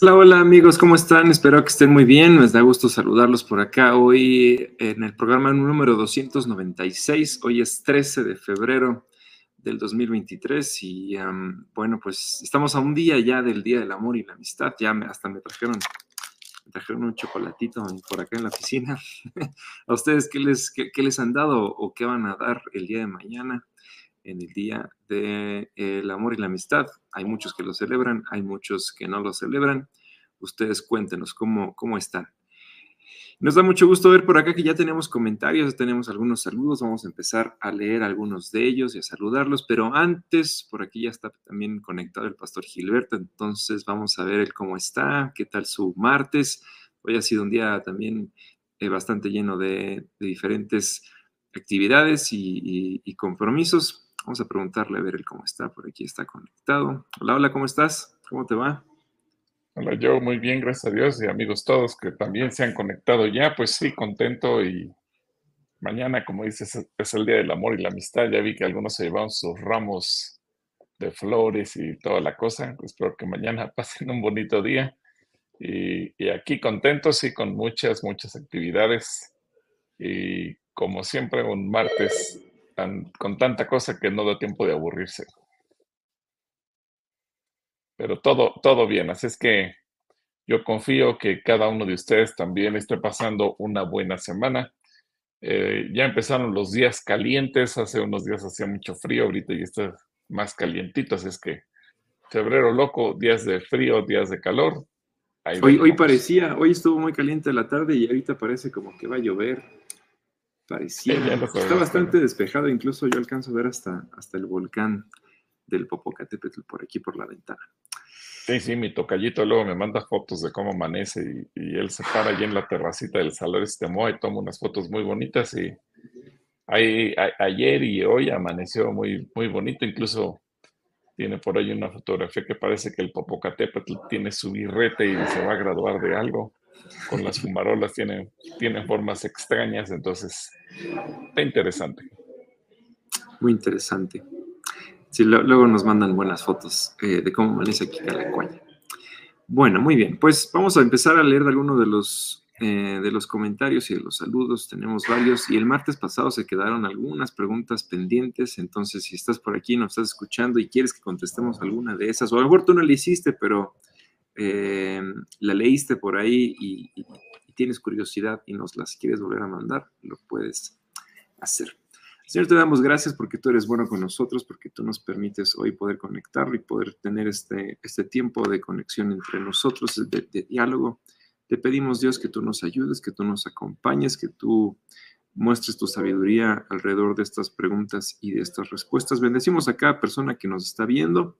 Hola, hola amigos, ¿cómo están? Espero que estén muy bien. Me da gusto saludarlos por acá hoy en el programa número 296. Hoy es 13 de febrero del 2023 y bueno, pues estamos a un día ya del Día del Amor y la Amistad. Ya hasta me trajeron, me trajeron un chocolatito por acá en la oficina. ¿A ustedes qué les, qué les han dado o qué van a dar el día de mañana? En el Día del el Amor y la Amistad. Hay muchos que lo celebran, hay muchos que no lo celebran. Ustedes cuéntenos cómo, cómo están. Nos da mucho gusto ver por acá que ya tenemos comentarios, tenemos algunos saludos, vamos a empezar a leer algunos de ellos y a saludarlos, pero antes, por aquí ya está también conectado el pastor Gilberto, entonces vamos a ver el cómo está, qué tal su martes. Hoy ha sido un día también eh, bastante lleno de, diferentes actividades y compromisos. Vamos a preguntarle a ver cómo está. Por aquí está conectado. Hola, hola, ¿cómo estás? ¿Cómo te va? Hola, yo muy bien, gracias a Dios y amigos todos que también se han conectado ya. Pues sí, contento y mañana, como dices, es el Día del Amor y la Amistad. Ya vi que algunos se llevaron sus ramos de flores y toda la cosa. Espero que mañana pasen un bonito día. Y, y aquí contentos y con muchas, muchas actividades. Y como siempre, un martes con tanta cosa que no da tiempo de aburrirse. Pero todo, todo bien, así es que yo confío que cada uno de ustedes también esté pasando una buena semana. Eh, ya empezaron los días calientes, hace unos días hacía mucho frío, ahorita ya está más calientito, así es que febrero loco, días de frío, días de calor. Hoy, hoy parecía, hoy estuvo muy caliente la tarde y ahorita parece como que va a llover. Parecía. está bastante despejado, incluso yo alcanzo a ver hasta, hasta el volcán del Popocatépetl por aquí por la ventana. Sí, sí, mi tocallito luego me manda fotos de cómo amanece y, él se para allí en la terracita del Salón Estemoa y toma unas fotos muy bonitas y ahí, ayer y hoy amaneció muy, muy bonito, incluso tiene por ahí una fotografía que parece que el Popocatépetl tiene su birrete y se va a graduar de algo con las fumarolas tienen, tienen formas extrañas, entonces está interesante. Muy interesante. Sí, luego nos mandan buenas fotos eh, de cómo amanece aquí Calacuaya. Bueno, muy bien, pues vamos a empezar a leer algunos de los, eh, de los comentarios y de los saludos. Tenemos varios y el martes pasado se quedaron algunas preguntas pendientes, entonces si estás por aquí, nos estás escuchando y quieres que contestemos alguna de esas, o a lo mejor tú no la hiciste, pero eh, la leíste por ahí y, tienes curiosidad y nos las quieres volver a mandar, lo puedes hacer. Señor, te damos gracias porque tú eres bueno con nosotros, porque tú nos permites hoy poder conectarlo y poder tener este, este tiempo de conexión entre nosotros, de diálogo. Te pedimos, Dios, que tú nos ayudes, que tú nos acompañes, que tú muestres tu sabiduría alrededor de estas preguntas y de estas respuestas. Bendecimos a cada persona que nos está viendo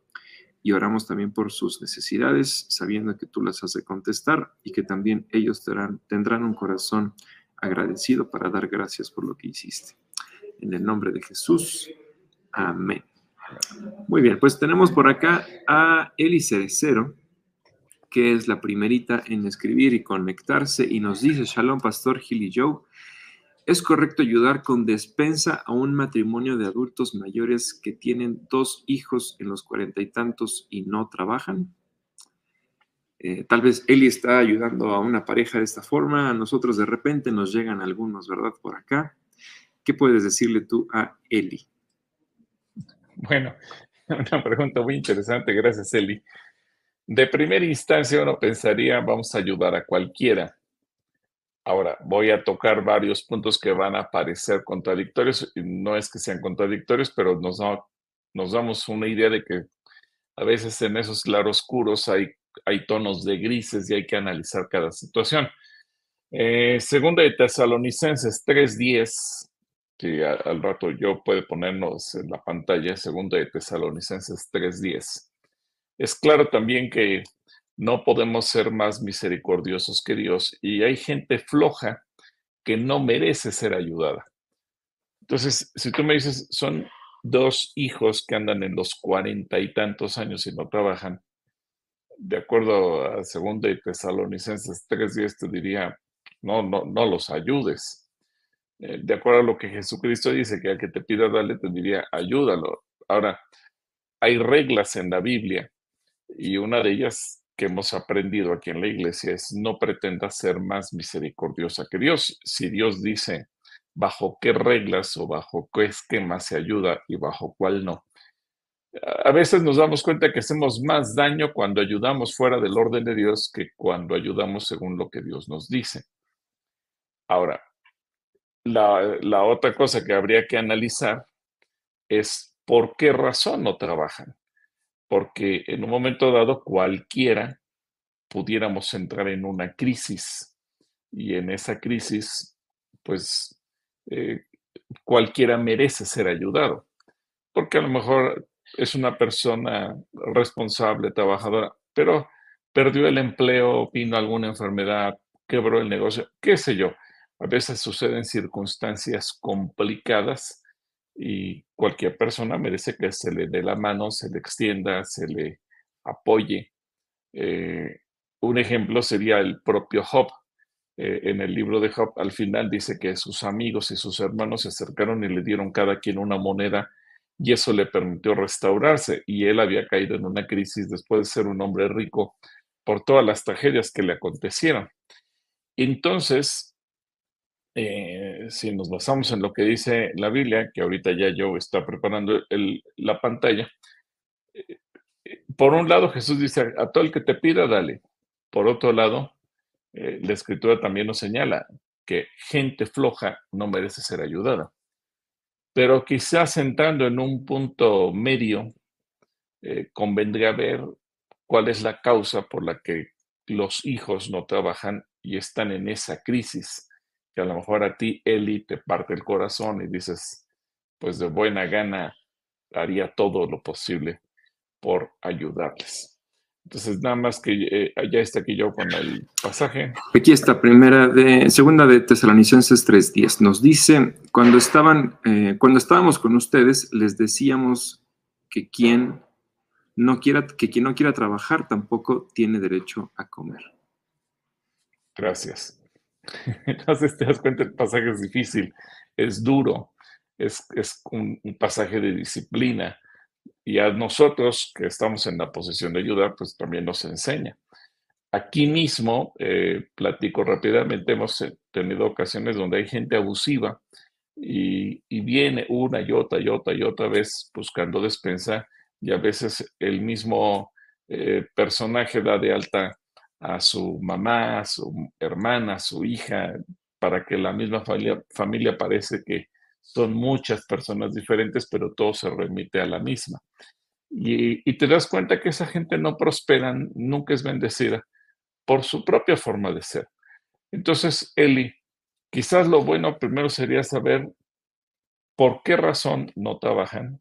y oramos también por sus necesidades, sabiendo que tú las has de contestar y que también ellos tendrán, un corazón agradecido para dar gracias por lo que hiciste. En el nombre de Jesús. Amén. Muy bien, pues tenemos por acá a Eli Cerecero, que es la primerita en escribir y conectarse, y nos dice, Shalom, Pastor Gil y Joe, ¿Es correcto ayudar con despensa a un matrimonio de adultos mayores que tienen dos hijos en los cuarenta y tantos y no trabajan? Eh, tal vez Eli está ayudando a una pareja de esta forma, a nosotros de repente nos llegan algunos, ¿verdad? Por acá. ¿Qué puedes decirle tú a Eli? Bueno, una pregunta muy interesante, gracias Eli. De primera instancia uno pensaría, vamos a ayudar a cualquiera, Ahora, voy a tocar varios puntos que van a parecer contradictorios. No es que sean contradictorios, pero nos, damos una idea de que a veces en esos claroscuros hay, hay tonos de grises y hay que analizar cada situación. Eh, segunda de Tesalonicenses 3.10, que al rato yo puede ponernos en la pantalla, segunda de Tesalonicenses 3.10. Es claro también que no podemos ser más misericordiosos que Dios y hay gente floja que no merece ser ayudada. Entonces, si tú me dices, son dos hijos que andan en los cuarenta y tantos años y no trabajan, de acuerdo a segunda y Tesalonicenses 3.10 te diría, no, no, no los ayudes. Eh, de acuerdo a lo que Jesucristo dice, que al que te pida dale, te diría, ayúdalo. Ahora, hay reglas en la Biblia y una de ellas que hemos aprendido aquí en la iglesia es no pretenda ser más misericordiosa que Dios. Si Dios dice bajo qué reglas o bajo qué esquema se ayuda y bajo cuál no. A veces nos damos cuenta que hacemos más daño cuando ayudamos fuera del orden de Dios que cuando ayudamos según lo que Dios nos dice. Ahora, la, la otra cosa que habría que analizar es por qué razón no trabajan porque en un momento dado cualquiera pudiéramos entrar en una crisis y en esa crisis, pues eh, cualquiera merece ser ayudado, porque a lo mejor es una persona responsable, trabajadora, pero perdió el empleo, vino alguna enfermedad, quebró el negocio, qué sé yo. A veces suceden circunstancias complicadas y cualquier persona merece que se le dé la mano, se le extienda, se le apoye. Eh, un ejemplo sería el propio Job. Eh, en el libro de Job, al final dice que sus amigos y sus hermanos se acercaron y le dieron cada quien una moneda y eso le permitió restaurarse. Y él había caído en una crisis después de ser un hombre rico por todas las tragedias que le acontecieron. Entonces, eh, si nos basamos en lo que dice la Biblia, que ahorita ya yo está preparando la pantalla, eh, por un lado Jesús dice, a todo el que te pida, dale. Por otro lado, eh, la escritura también nos señala que gente floja no merece ser ayudada. Pero quizás entrando en un punto medio, convendría ver cuál es la causa por la que los hijos no trabajan y están en esa crisis a lo mejor a ti, Eli, te parte el corazón y dices, pues de buena gana haría todo lo posible por ayudarles. Entonces, nada más que eh, ya está aquí yo con el pasaje. Aquí está, primera de, segunda de Tesalonicenses 3.10. Nos dice, cuando estaban, eh, cuando estábamos con ustedes, les decíamos que quien no quiera, que quien no quiera trabajar tampoco tiene derecho a comer. Gracias. Entonces te das cuenta, el pasaje es difícil, es duro, es, un, pasaje de disciplina. Y a nosotros que estamos en la posición de ayudar, pues también nos enseña. Aquí mismo, eh, platico rápidamente, hemos tenido ocasiones donde hay gente abusiva y, viene una y otra y otra y otra vez buscando despensa y a veces el mismo eh, personaje da de alta a su mamá, a su hermana, a su hija, para que la misma familia, familia parece que son muchas personas diferentes, pero todo se remite a la misma. Y, te das cuenta que esa gente no prospera, nunca es bendecida por su propia forma de ser. Entonces, Eli, quizás lo bueno primero sería saber por qué razón no trabajan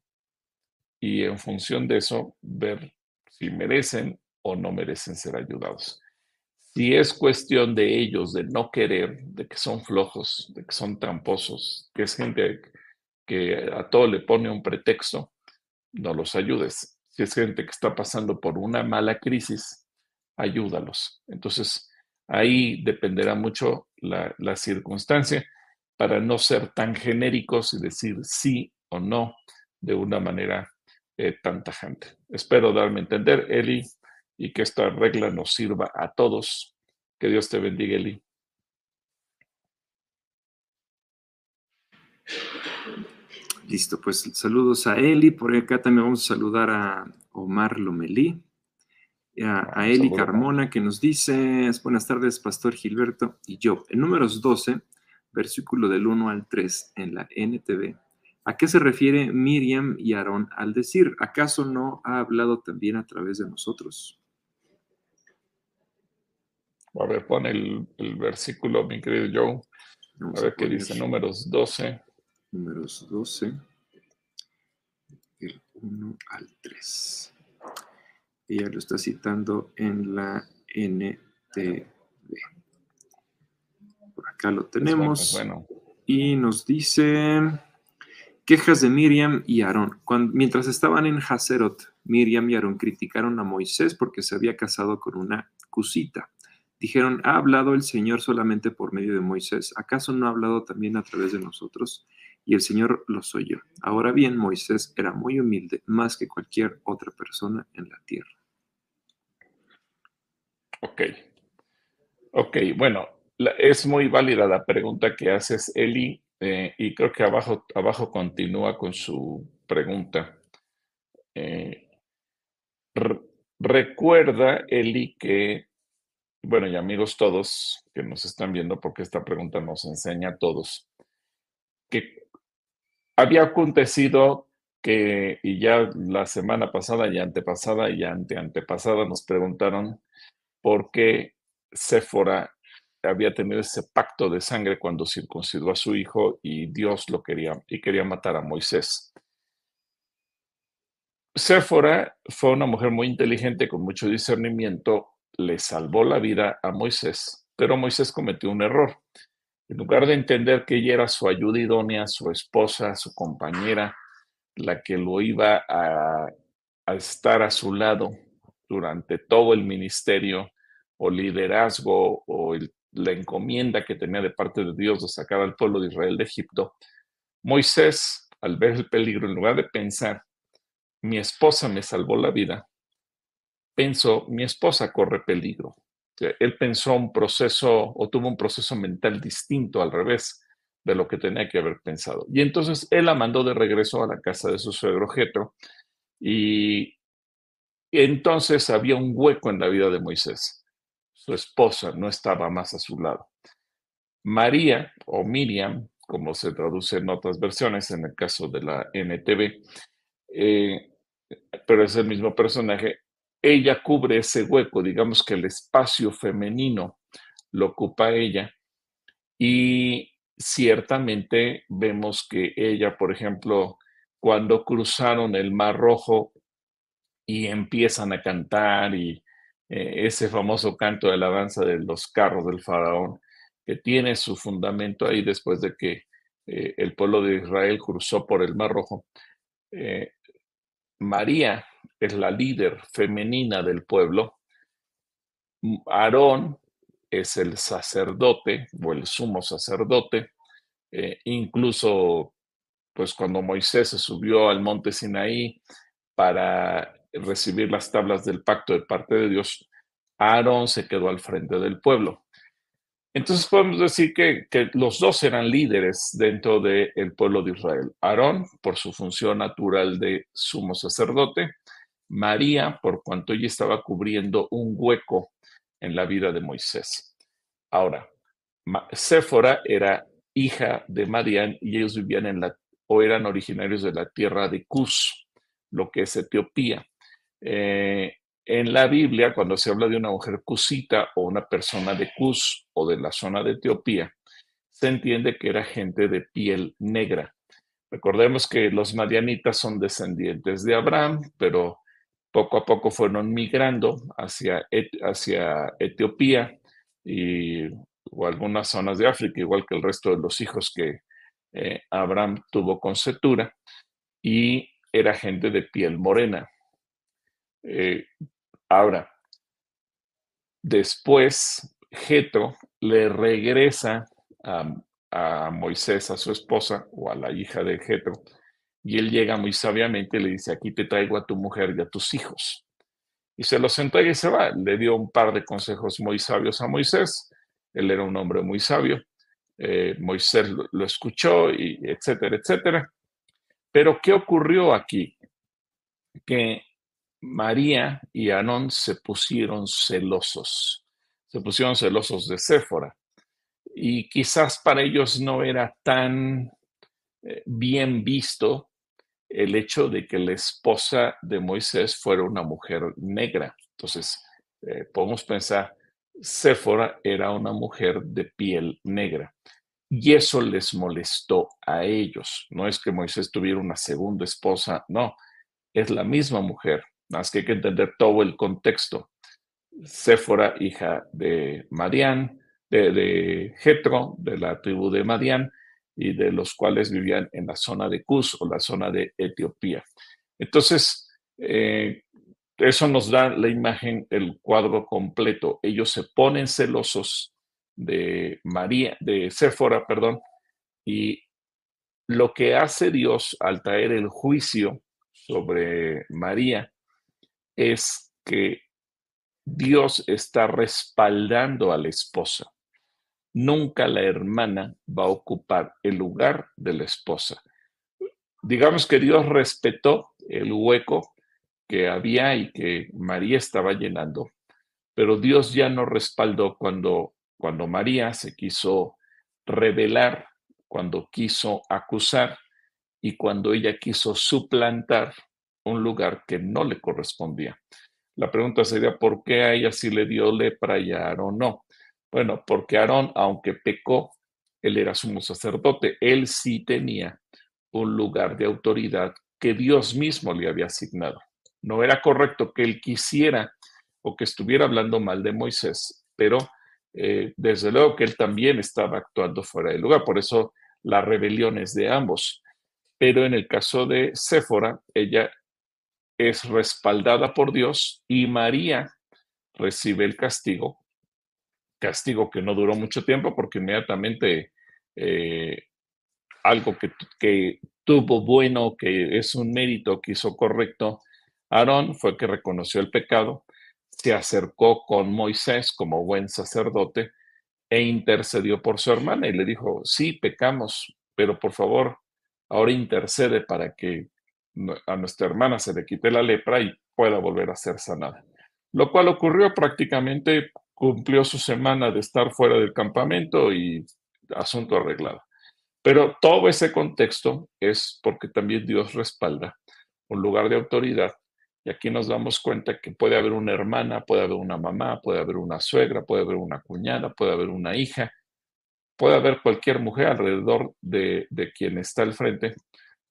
y en función de eso ver si merecen o no merecen ser ayudados. Si es cuestión de ellos, de no querer, de que son flojos, de que son tramposos, que es gente que a todo le pone un pretexto, no los ayudes. Si es gente que está pasando por una mala crisis, ayúdalos. Entonces, ahí dependerá mucho la, circunstancia para no ser tan genéricos y decir sí o no de una manera eh, tan tajante. Espero darme a entender, Eli y que esta regla nos sirva a todos. Que Dios te bendiga, Eli. Listo, pues saludos a Eli. Por acá también vamos a saludar a Omar Lomelí, a, a Eli Carmona, que nos dice, buenas tardes, Pastor Gilberto y yo. En números 12, versículo del 1 al 3 en la NTV, ¿A qué se refiere Miriam y Aarón al decir, ¿acaso no ha hablado también a través de nosotros? A ver, pon el, versículo, mi querido Joe. a ver qué dice, números 12. Números 12, del 1 al 3. Ella lo está citando en la NTV. Por acá lo tenemos. bueno. Y nos dice quejas de Miriam y Aarón. mientras estaban en Haserot, Miriam y Aarón criticaron a Moisés porque se había casado con una cusita. Dijeron, ¿ha hablado el Señor solamente por medio de Moisés? ¿Acaso no ha hablado también a través de nosotros? Y el Señor los oyó. Ahora bien, Moisés era muy humilde, más que cualquier otra persona en la tierra. Ok. Ok, bueno, es muy válida la pregunta que haces, Eli, eh, y creo que abajo, abajo continúa con su pregunta. Eh, recuerda, Eli, que, bueno, y amigos todos que nos están viendo, porque esta pregunta nos enseña a todos, que había acontecido que, y ya la semana pasada y antepasada y ante antepasada nos preguntaron por qué Séfora había tenido ese pacto de sangre cuando circuncidó a su hijo y Dios lo quería y quería matar a Moisés. Séfora fue una mujer muy inteligente con mucho discernimiento, le salvó la vida a Moisés, pero Moisés cometió un error. En lugar de entender que ella era su ayuda idónea, su esposa, su compañera, la que lo iba a, estar a su lado durante todo el ministerio o liderazgo o la encomienda que tenía de parte de Dios de sacar al pueblo de Israel de Egipto, Moisés, al ver el peligro, en lugar de pensar, mi esposa me salvó la vida, pensó, mi esposa corre peligro. Él pensó un proceso o tuvo un proceso mental distinto al revés de lo que tenía que haber pensado. Y entonces él la mandó de regreso a la casa de su suegro Jetro y entonces había un hueco en la vida de Moisés su esposa no estaba más a su lado. María o Miriam, como se traduce en otras versiones, en el caso de la NTV, eh, pero es el mismo personaje, ella cubre ese hueco, digamos que el espacio femenino lo ocupa ella y ciertamente vemos que ella, por ejemplo, cuando cruzaron el Mar Rojo y empiezan a cantar y eh, ese famoso canto de la danza de los carros del faraón, que tiene su fundamento ahí después de que eh, el pueblo de Israel cruzó por el Mar Rojo. Eh, María es la líder femenina del pueblo. Aarón es el sacerdote o el sumo sacerdote. incluso, pues cuando Moisés se subió al monte Sinaí para recibir las tablas del pacto de parte de Dios, Aarón se quedó al frente del pueblo. Entonces podemos decir que, los dos eran líderes dentro del pueblo de Israel. Aarón por su función natural de sumo sacerdote, María por cuanto ella estaba cubriendo un hueco en la vida de Moisés. Ahora, Séfora era hija de Marián y ellos vivían en la, o eran originarios de la tierra de Cus, lo que es Etiopía. Eh, en la Biblia, cuando se habla de una mujer cusita o una persona de Cus o de la zona de Etiopía, se entiende que era gente de piel negra. Recordemos que los madianitas son descendientes de Abraham, pero poco a poco fueron migrando hacia, hacia Etiopía y, o algunas zonas de África, igual que el resto de los hijos que eh, Abraham tuvo con Setura, y era gente de piel morena. Eh, ahora, después, Jetro le regresa a, Moisés, a su esposa o a la hija de Jetro, y él llega muy sabiamente y le dice, aquí te traigo a tu mujer y a tus hijos. Y se los entrega y se va. Le dio un par de consejos muy sabios a Moisés. Él era un hombre muy sabio. Eh, Moisés lo, escuchó, y etcétera, etcétera. Pero ¿qué ocurrió aquí? Que María y Anón se pusieron celosos, se pusieron celosos de Séfora. Y quizás para ellos no era tan bien visto el hecho de que la esposa de Moisés fuera una mujer negra. Entonces, eh, podemos pensar, Séfora era una mujer de piel negra. Y eso les molestó a ellos. No es que Moisés tuviera una segunda esposa, no, es la misma mujer, más que hay que entender todo el contexto. Séfora, hija de Madián, de, de de la tribu de Madián, y de los cuales vivían en la zona de Cus o la zona de Etiopía. Entonces, eh, eso nos da la imagen, el cuadro completo. Ellos se ponen celosos de María, de Séfora, perdón, y lo que hace Dios al traer el juicio sobre María es que Dios está respaldando a la esposa. Nunca la hermana va a ocupar el lugar de la esposa. Digamos que Dios respetó el hueco que había y que María estaba llenando, pero Dios ya no respaldó cuando, cuando María se quiso revelar, cuando quiso acusar y cuando ella quiso suplantar un lugar que no le correspondía. La pregunta sería, ¿por qué a ella sí le dio lepra y a no? Bueno, porque Aarón, aunque pecó, él era sumo sacerdote, él sí tenía un lugar de autoridad que Dios mismo le había asignado. No era correcto que él quisiera o que estuviera hablando mal de Moisés, pero eh, desde luego que él también estaba actuando fuera de lugar. Por eso la rebelión es de ambos. Pero en el caso de Séfora, ella es respaldada por Dios y María recibe el castigo, castigo que no duró mucho tiempo porque inmediatamente eh, algo que, que, tuvo bueno, que es un mérito que hizo correcto, Aarón fue que reconoció el pecado, se acercó con Moisés como buen sacerdote e intercedió por su hermana y le dijo, sí, pecamos, pero por favor, ahora intercede para que a nuestra hermana se le quite la lepra y pueda volver a ser sanada. Lo cual ocurrió prácticamente, cumplió su semana de estar fuera del campamento y asunto arreglado. Pero todo ese contexto es porque también Dios respalda un lugar de autoridad y aquí nos damos cuenta que puede haber una hermana, puede haber una mamá, puede haber una suegra, puede haber una cuñada, puede haber una hija, puede haber cualquier mujer alrededor de, de quien está al frente,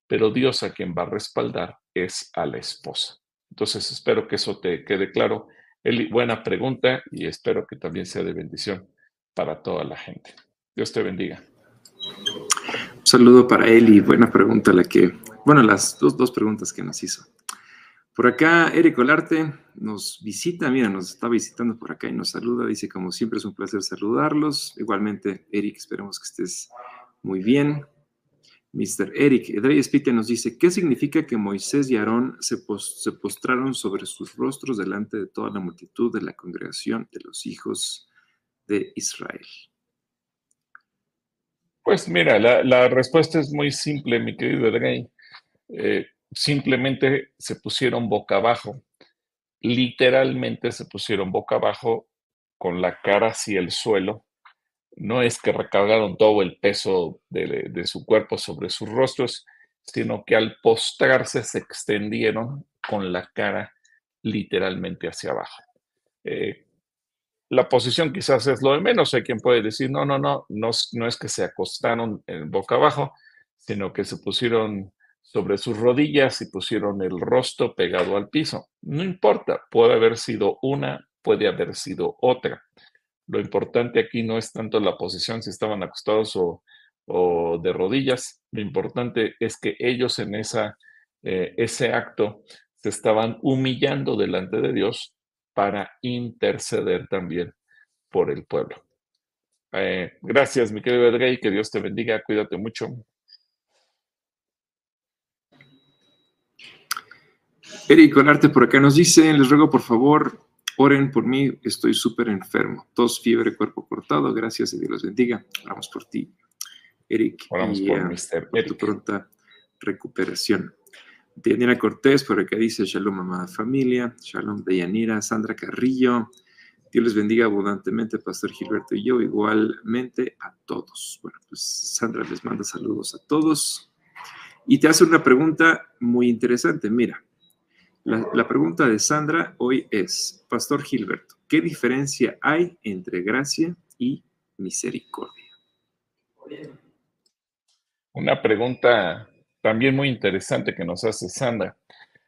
pero Dios a quien va a respaldar es a la esposa. Entonces espero que eso te quede claro. Eli, buena pregunta y espero que también sea de bendición para toda la gente. Dios te bendiga. Un saludo para Eli, buena pregunta la que, bueno, las dos, dos preguntas que nos hizo. Por acá, Eric Olarte nos visita, mira, nos está visitando por acá y nos saluda. Dice, como siempre, es un placer saludarlos. Igualmente, Eric, esperemos que estés muy bien. Mr. Eric Edrey Spite nos dice, ¿qué significa que Moisés y Aarón se, postraron sobre sus rostros delante de toda la multitud de la congregación de los hijos de Israel? Pues mira, la, la respuesta es muy simple, mi querido Edrey. Eh, simplemente se pusieron boca abajo, literalmente se pusieron boca abajo con la cara hacia el suelo. No es que recargaron todo el peso de, su cuerpo sobre sus rostros, sino que al postrarse se extendieron con la cara literalmente hacia abajo. Eh, la posición quizás es lo de menos. Hay quien puede decir, no, no, no, no, no es que se acostaron boca abajo, sino que se pusieron sobre sus rodillas y pusieron el rostro pegado al piso. No importa, puede haber sido una, puede haber sido otra. Lo importante aquí no es tanto la posición, si estaban acostados o, de rodillas. Lo importante es que ellos en esa, eh, ese acto se estaban humillando delante de Dios para interceder también por el pueblo. Eh, gracias, mi querido que Dios te bendiga, cuídate mucho. Eric Olarte por acá nos dice, les ruego por favor, oren por mí, estoy súper enfermo, tos, fiebre, cuerpo cortado, gracias y Dios los bendiga. Oramos por ti, Eric. Oramos por, uh, por tu pronta recuperación. Diana Cortés por acá dice, shalom amada familia, shalom de Yanira, Sandra Carrillo, Dios les bendiga abundantemente, Pastor Gilberto y yo, igualmente a todos. Bueno, pues Sandra les manda saludos a todos y te hace una pregunta muy interesante. Mira, la, pregunta de Sandra hoy es, Pastor Gilberto, ¿qué diferencia hay entre gracia y misericordia? Una pregunta también muy interesante que nos hace Sandra.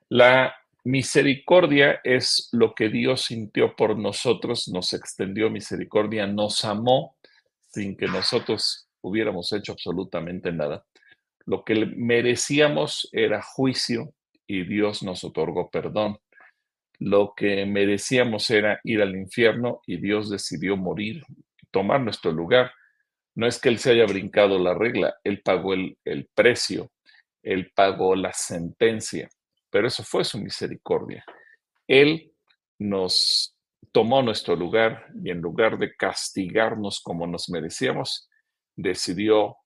La misericordia es lo que Dios sintió por nosotros, nos extendió misericordia, nos amó sin que nosotros hubiéramos hecho absolutamente nada. Lo que merecíamos era juicio, y Dios nos otorgó perdón. Lo que merecíamos era ir al infierno y Dios decidió morir, tomar nuestro lugar. No es que Él se haya brincado la regla, Él pagó el, el precio, Él pagó la sentencia, pero eso fue su misericordia. Él nos tomó nuestro lugar y en lugar de castigarnos como nos merecíamos, decidió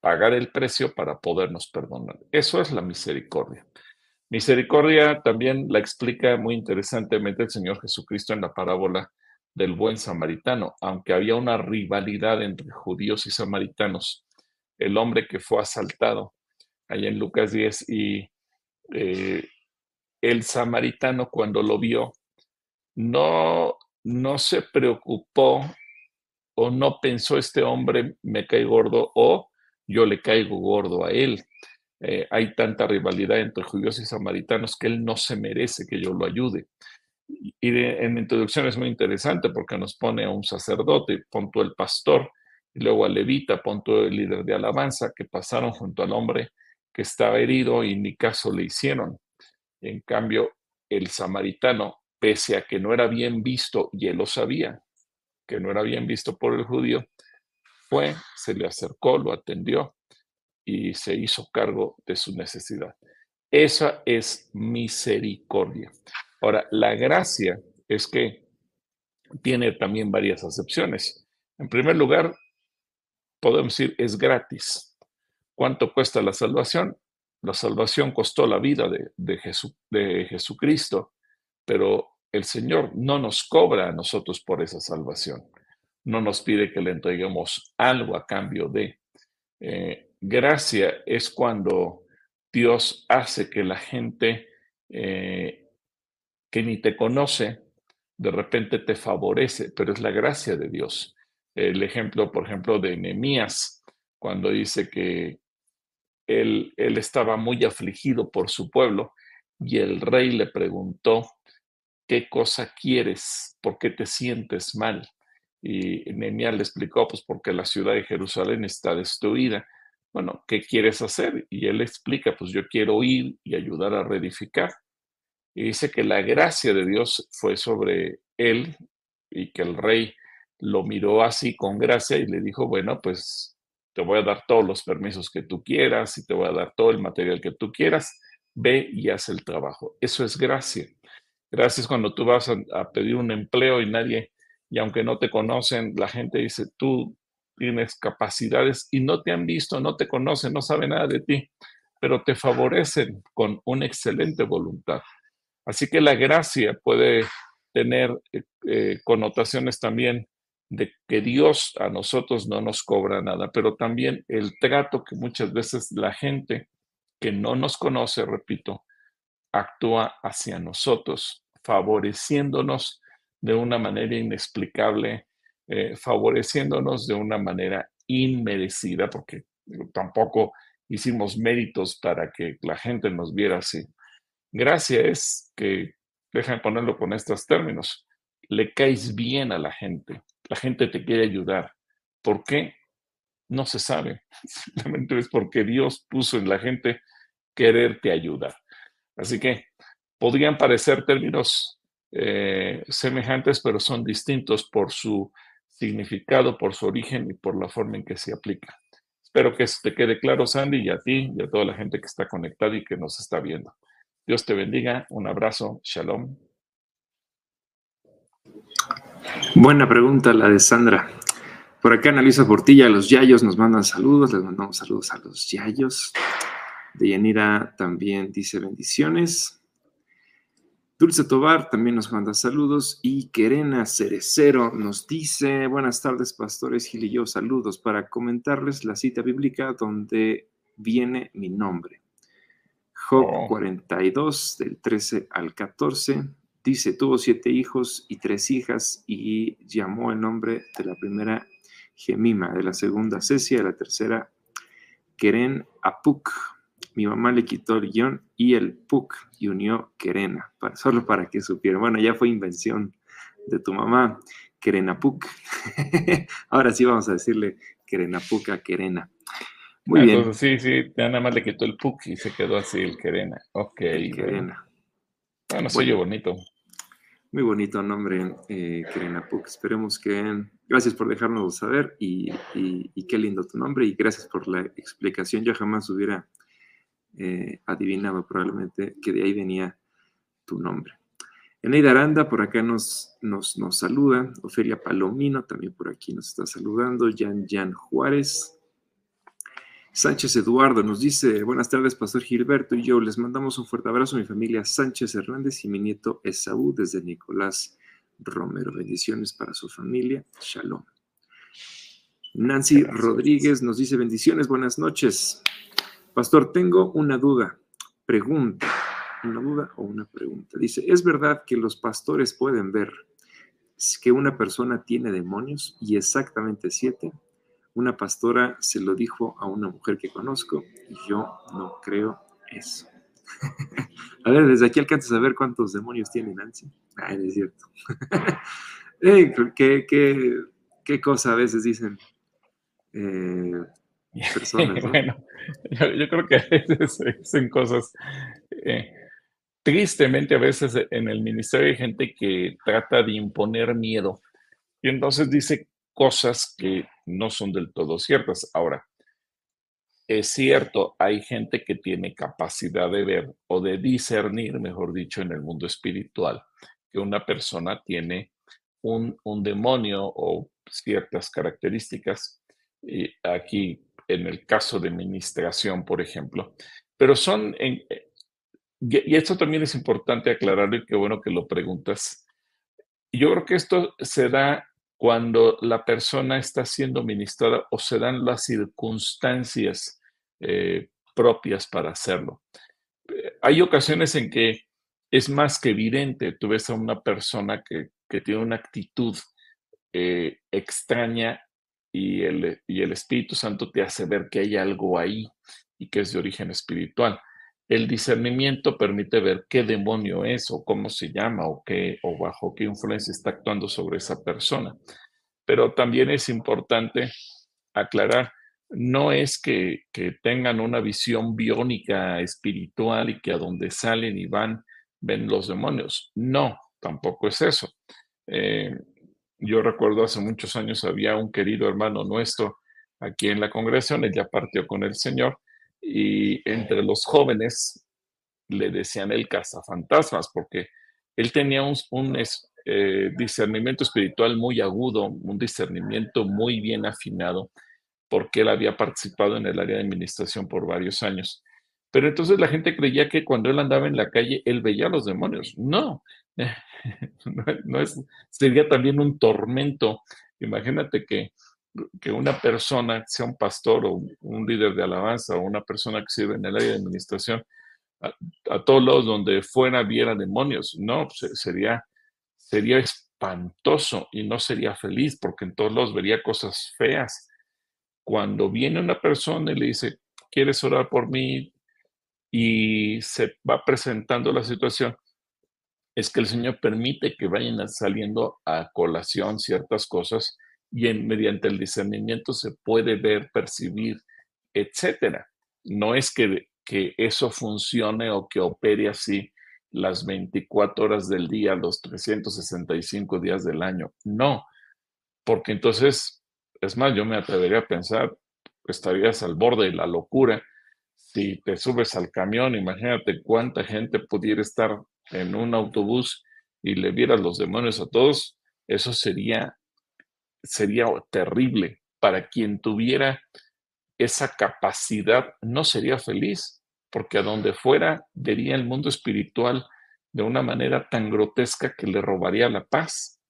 pagar el precio para podernos perdonar. Eso es la misericordia. Misericordia también la explica muy interesantemente el Señor Jesucristo en la parábola del buen samaritano, aunque había una rivalidad entre judíos y samaritanos. El hombre que fue asaltado, allá en Lucas 10, y eh, el samaritano cuando lo vio, no, no se preocupó o no pensó este hombre me cae gordo o yo le caigo gordo a él. Eh, hay tanta rivalidad entre judíos y samaritanos que él no se merece que yo lo ayude. Y en la introducción es muy interesante porque nos pone a un sacerdote, punto el pastor, y luego a levita, punto el líder de alabanza, que pasaron junto al hombre que estaba herido y ni caso le hicieron. En cambio, el samaritano, pese a que no era bien visto, y él lo sabía, que no era bien visto por el judío, fue, se le acercó, lo atendió y se hizo cargo de su necesidad. Esa es misericordia. Ahora, la gracia es que tiene también varias acepciones. En primer lugar, podemos decir, es gratis. ¿Cuánto cuesta la salvación? La salvación costó la vida de, de Jesucristo, pero el Señor no nos cobra a nosotros por esa salvación. No nos pide que le entreguemos algo a cambio de. Eh, gracia es cuando Dios hace que la gente eh, que ni te conoce, de repente te favorece, pero es la gracia de Dios. El ejemplo, por ejemplo, de Nehemías, cuando dice que él, él estaba muy afligido por su pueblo y el rey le preguntó, ¿qué cosa quieres? ¿Por qué te sientes mal? Y Nehemías le explicó, pues porque la ciudad de Jerusalén está destruida. Bueno, ¿qué quieres hacer? Y él explica, pues yo quiero ir y ayudar a reedificar. Y dice que la gracia de Dios fue sobre él y que el rey lo miró así con gracia y le dijo, bueno, pues te voy a dar todos los permisos que tú quieras y te voy a dar todo el material que tú quieras, ve y haz el trabajo. Eso es gracia. Gracias cuando tú vas a, pedir un empleo y nadie, y aunque no te conocen, la gente dice, tú tienes capacidades y no te han visto, no te conocen, no saben nada de ti, pero te favorecen con una excelente voluntad. Así que la gracia puede tener eh, eh, connotaciones también de que Dios a nosotros no nos cobra nada, pero también el trato que muchas veces la gente que no nos conoce, repito, actúa hacia nosotros, favoreciéndonos de una manera inexplicable, eh, favoreciéndonos de una manera inmerecida, porque tampoco hicimos méritos para que la gente nos viera así. Gracia es que, déjame ponerlo con estos términos, le caes bien a la gente, la gente te quiere ayudar. ¿Por qué? No se sabe. Simplemente es porque Dios puso en la gente quererte ayudar. Así que podrían parecer términos eh, semejantes, pero son distintos por su significado, por su origen y por la forma en que se aplica. Espero que te quede claro, Sandy, y a ti y a toda la gente que está conectada y que nos está viendo. Dios te bendiga. Un abrazo. Shalom. Buena pregunta la de Sandra. Por acá analiza Portilla, los Yayos nos mandan saludos, les mandamos saludos a los Yayos. Deyanira también dice bendiciones. Dulce Tobar también nos manda saludos y Querena Cerecero nos dice, buenas tardes pastores Gil y yo, saludos para comentarles la cita bíblica donde viene mi nombre. Job 42, del 13 al 14, dice, tuvo siete hijos y tres hijas y llamó el nombre de la primera Gemima, de la segunda Cecia, de la tercera Keren Apuk. Mi mamá le quitó el guion y el Puk y unió Kerena, solo para que supiera. Bueno, ya fue invención de tu mamá, Kerenapuk. Ahora sí vamos a decirle Kerenapuk a Kerena. Muy bien. sí, sí, nada más le quitó el Puck y se quedó así el Querena. Ok. El Querena. Bueno, soy bonito. Muy bonito nombre, eh, Querena Puck. Esperemos que. Gracias por dejarnos saber y, qué lindo tu nombre y gracias por la explicación. Yo jamás hubiera eh, adivinado probablemente que de ahí venía tu nombre. Eneida Aranda por acá nos, nos, nos saluda. Ofelia Palomino también por aquí nos está saludando. Jan Jan Juárez. Sánchez Eduardo nos dice, buenas tardes, Pastor Gilberto y yo. Les mandamos un fuerte abrazo a mi familia Sánchez Hernández y mi nieto Esaú desde Nicolás Romero. Bendiciones para su familia. Shalom. Nancy Rodríguez nos dice, bendiciones, buenas noches. Pastor, tengo una duda, pregunta, una duda o una pregunta. Dice, ¿es verdad que los pastores pueden ver que una persona tiene demonios y exactamente siete? Una pastora se lo dijo a una mujer que conozco y yo no creo eso. a ver, desde aquí alcanzas a ver cuántos demonios tiene Nancy. Ah, es cierto. ¿qué, qué, cosa a veces dicen eh, personas? bueno, yo, creo que a veces dicen cosas. Eh, tristemente, a veces en el ministerio hay gente que trata de imponer miedo y entonces dice cosas que no son del todo ciertas. Ahora, es cierto, hay gente que tiene capacidad de ver o de discernir, mejor dicho, en el mundo espiritual, que una persona tiene un, demonio o ciertas características. Y aquí, en el caso de ministración, por ejemplo, pero son, en, y esto también es importante aclararlo y qué bueno que lo preguntas. Yo creo que esto se da cuando la persona está siendo ministrada o se dan las circunstancias eh, propias para hacerlo. Eh, hay ocasiones en que es más que evidente, tú ves a una persona que, tiene una actitud eh, extraña y el, y el Espíritu Santo te hace ver que hay algo ahí y que es de origen espiritual. El discernimiento permite ver qué demonio es o cómo se llama o, qué, o bajo qué influencia está actuando sobre esa persona. Pero también es importante aclarar, no es que, tengan una visión biónica espiritual y que a donde salen y van ven los demonios. No, tampoco es eso. Eh, yo recuerdo hace muchos años había un querido hermano nuestro aquí en la congregación, él ya partió con el Señor, y entre los jóvenes le decían el cazafantasmas porque él tenía un, eh, discernimiento espiritual muy agudo, un discernimiento muy bien afinado, porque él había participado en el área de administración por varios años. Pero entonces la gente creía que cuando él andaba en la calle, él veía a los demonios. No, no, es, sería también un tormento. Imagínate que que una persona, sea un pastor o un líder de alabanza o una persona que sirve en el área de administración, a, todos lados donde fuera viera demonios. No, sería, sería espantoso y no sería feliz porque en todos lados vería cosas feas. Cuando viene una persona y le dice, ¿quieres orar por mí? Y se va presentando la situación, es que el Señor permite que vayan saliendo a colación ciertas cosas y mediante el discernimiento se puede ver, percibir, etcétera. No es que, que eso funcione o que opere así las 24 horas del día, los 365 días del año. No, porque entonces, es más, yo me atrevería a pensar, estarías al borde de la locura. Si te subes al camión, imagínate cuánta gente pudiera estar en un autobús y le vieras los demonios a todos, eso sería sería terrible. Para quien tuviera esa capacidad, no sería feliz, porque a donde fuera vería el mundo espiritual de una manera tan grotesca que le robaría la paz.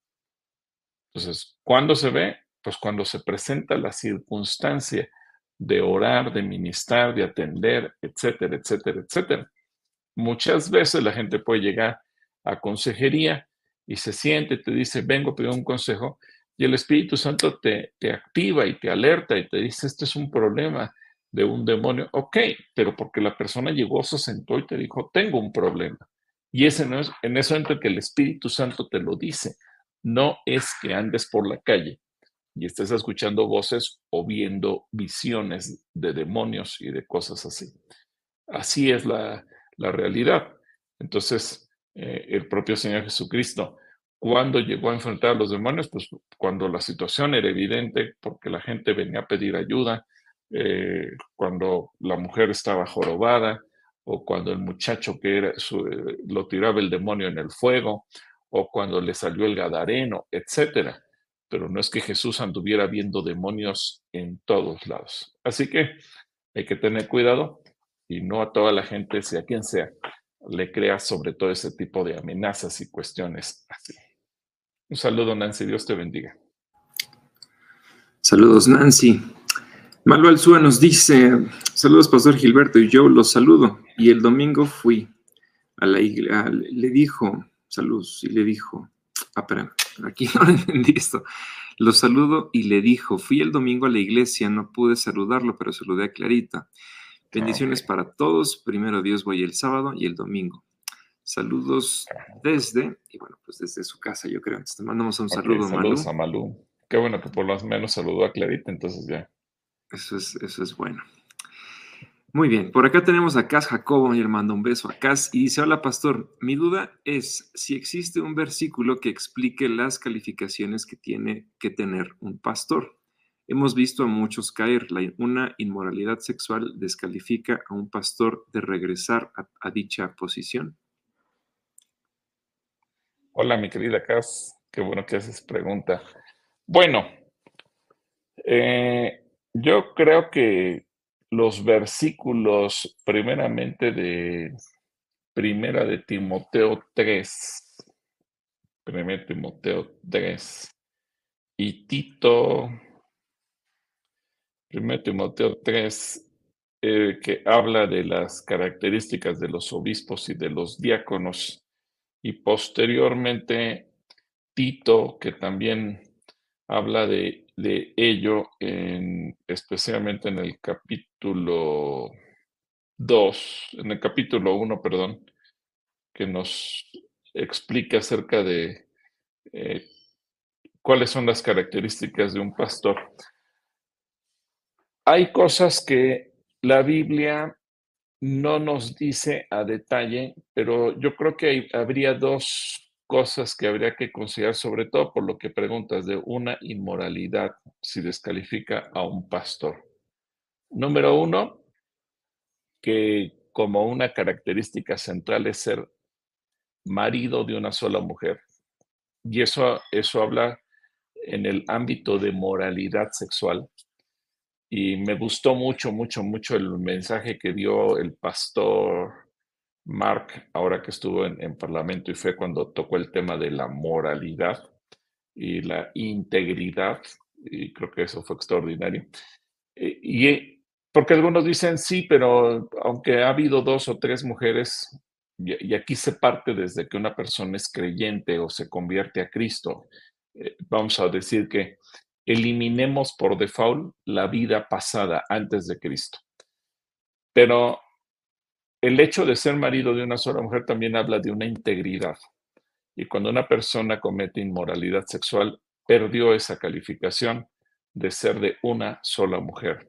Entonces, ¿cuándo se ve? Pues cuando se presenta la circunstancia de orar, de ministrar, de atender, etcétera, etcétera, etcétera. Muchas veces la gente puede llegar a consejería y se siente, te dice, vengo a pedir un consejo, y el Espíritu Santo te, te activa y te alerta y te dice, este es un problema de un demonio. Ok, pero porque la persona llegó, se sentó y te dijo, tengo un problema. Y ese no es, en eso entra que el Espíritu Santo te lo dice. No es que andes por la calle y estés escuchando voces o viendo visiones de demonios y de cosas así. Así es la, realidad. Entonces, eh, el propio Señor Jesucristo ¿Cuándo llegó a enfrentar a los demonios? Pues cuando la situación era evidente, porque la gente venía a pedir ayuda, eh, cuando la mujer estaba jorobada o cuando el muchacho que era, eh, lo tiraba el demonio en el fuego, o cuando le salió el gadareno, etcétera. Pero no es que Jesús anduviera viendo demonios en todos lados. Así que hay que tener cuidado y no a toda la gente, sea quien sea, le crea sobre todo ese tipo de amenazas y cuestiones así. Un saludo, Nancy. Dios te bendiga. Saludos, Nancy. Malo Alzúa nos dice, saludos, Pastor Gilberto, y yo los saludo. Y el domingo fui a la iglesia, le dijo, saludos, y le dijo, ah, espera, aquí no entendí esto. Lo saludo y le dijo, fui el domingo a la iglesia, no pude saludarlo, pero saludé a Clarita. Bendiciones para todos. Primero Dios voy el sábado y el domingo. Saludos desde, y bueno, pues desde su casa, yo creo. te mandamos un saludo, saludos a Malú. Qué bueno que por lo menos saludó a Clarita, entonces ya. Eso es, eso es bueno. Muy bien, por acá tenemos a Cas Jacobo y le mando un beso a Cas y dice, hola pastor, mi duda es si existe un versículo que explique las calificaciones que tiene que tener un pastor. Hemos visto a muchos caer. una inmoralidad sexual descalifica a un pastor de regresar a, dicha posición. Hola, mi querida Cas. Qué bueno que haces pregunta. Bueno, eh, yo creo que los versículos primeramente de Primera de Timoteo 3, Primera Timoteo 3 y Tito, Primera Timoteo 3, eh, que habla de las características de los obispos y de los diáconos, y posteriormente Tito, que también habla de, ello, en, especialmente en el capítulo 2, en el capítulo 1, perdón, que nos explica acerca de eh, cuáles son las características de un pastor. Hay cosas que la Biblia no nos dice a detalle, pero yo creo que habría dos cosas que habría que considerar, sobre todo por lo que preguntas de una inmoralidad, si descalifica a un pastor. Número uno, que como una característica central es ser marido de una sola mujer. Y eso, eso habla en el ámbito de moralidad sexual. Y me gustó mucho, mucho, mucho el mensaje que dio el pastor Mark, ahora que estuvo en, Parlamento y fue cuando tocó el tema de la moralidad y la integridad, y creo que eso fue extraordinario. Eh, y eh, porque algunos dicen sí, pero aunque ha habido dos o tres mujeres, y, aquí se parte desde que una persona es creyente o se convierte a Cristo, eh, vamos a decir que eliminemos por default la vida pasada antes de Cristo. Pero el hecho de ser marido de una sola mujer también habla de una integridad. Y cuando una persona comete inmoralidad sexual, perdió esa calificación de ser de una sola mujer.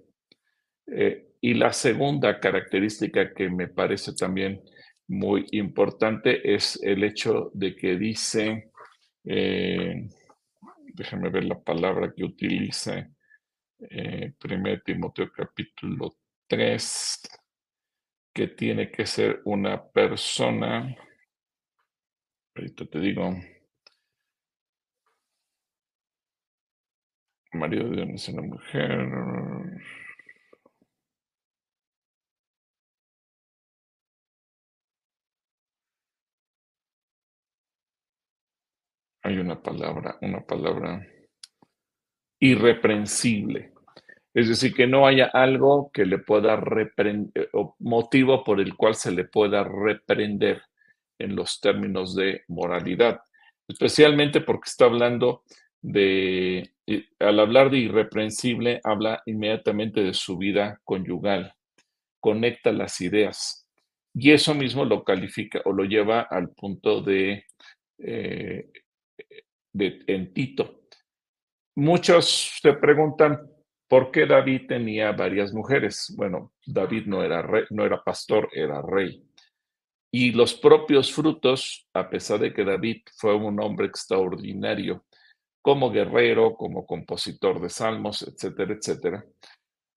Eh, y la segunda característica que me parece también muy importante es el hecho de que dice, eh, déjame ver la palabra que utilice, eh, 1 Timoteo capítulo 3, que tiene que ser una persona, ahorita te digo, marido de una mujer. Hay una palabra, una palabra irreprensible. Es decir, que no haya algo que le pueda reprender, eh, o motivo por el cual se le pueda reprender en los términos de moralidad, especialmente porque está hablando de, al hablar de irreprensible, habla inmediatamente de su vida conyugal, conecta las ideas. Y eso mismo lo califica o lo lleva al punto de, eh, de en Tito. Muchos se preguntan, ¿Por qué David tenía varias mujeres? Bueno, David no era, no era pastor, era rey. Y los propios frutos, a pesar de que David fue un hombre extraordinario, como guerrero, como compositor de salmos, etcétera, etcétera,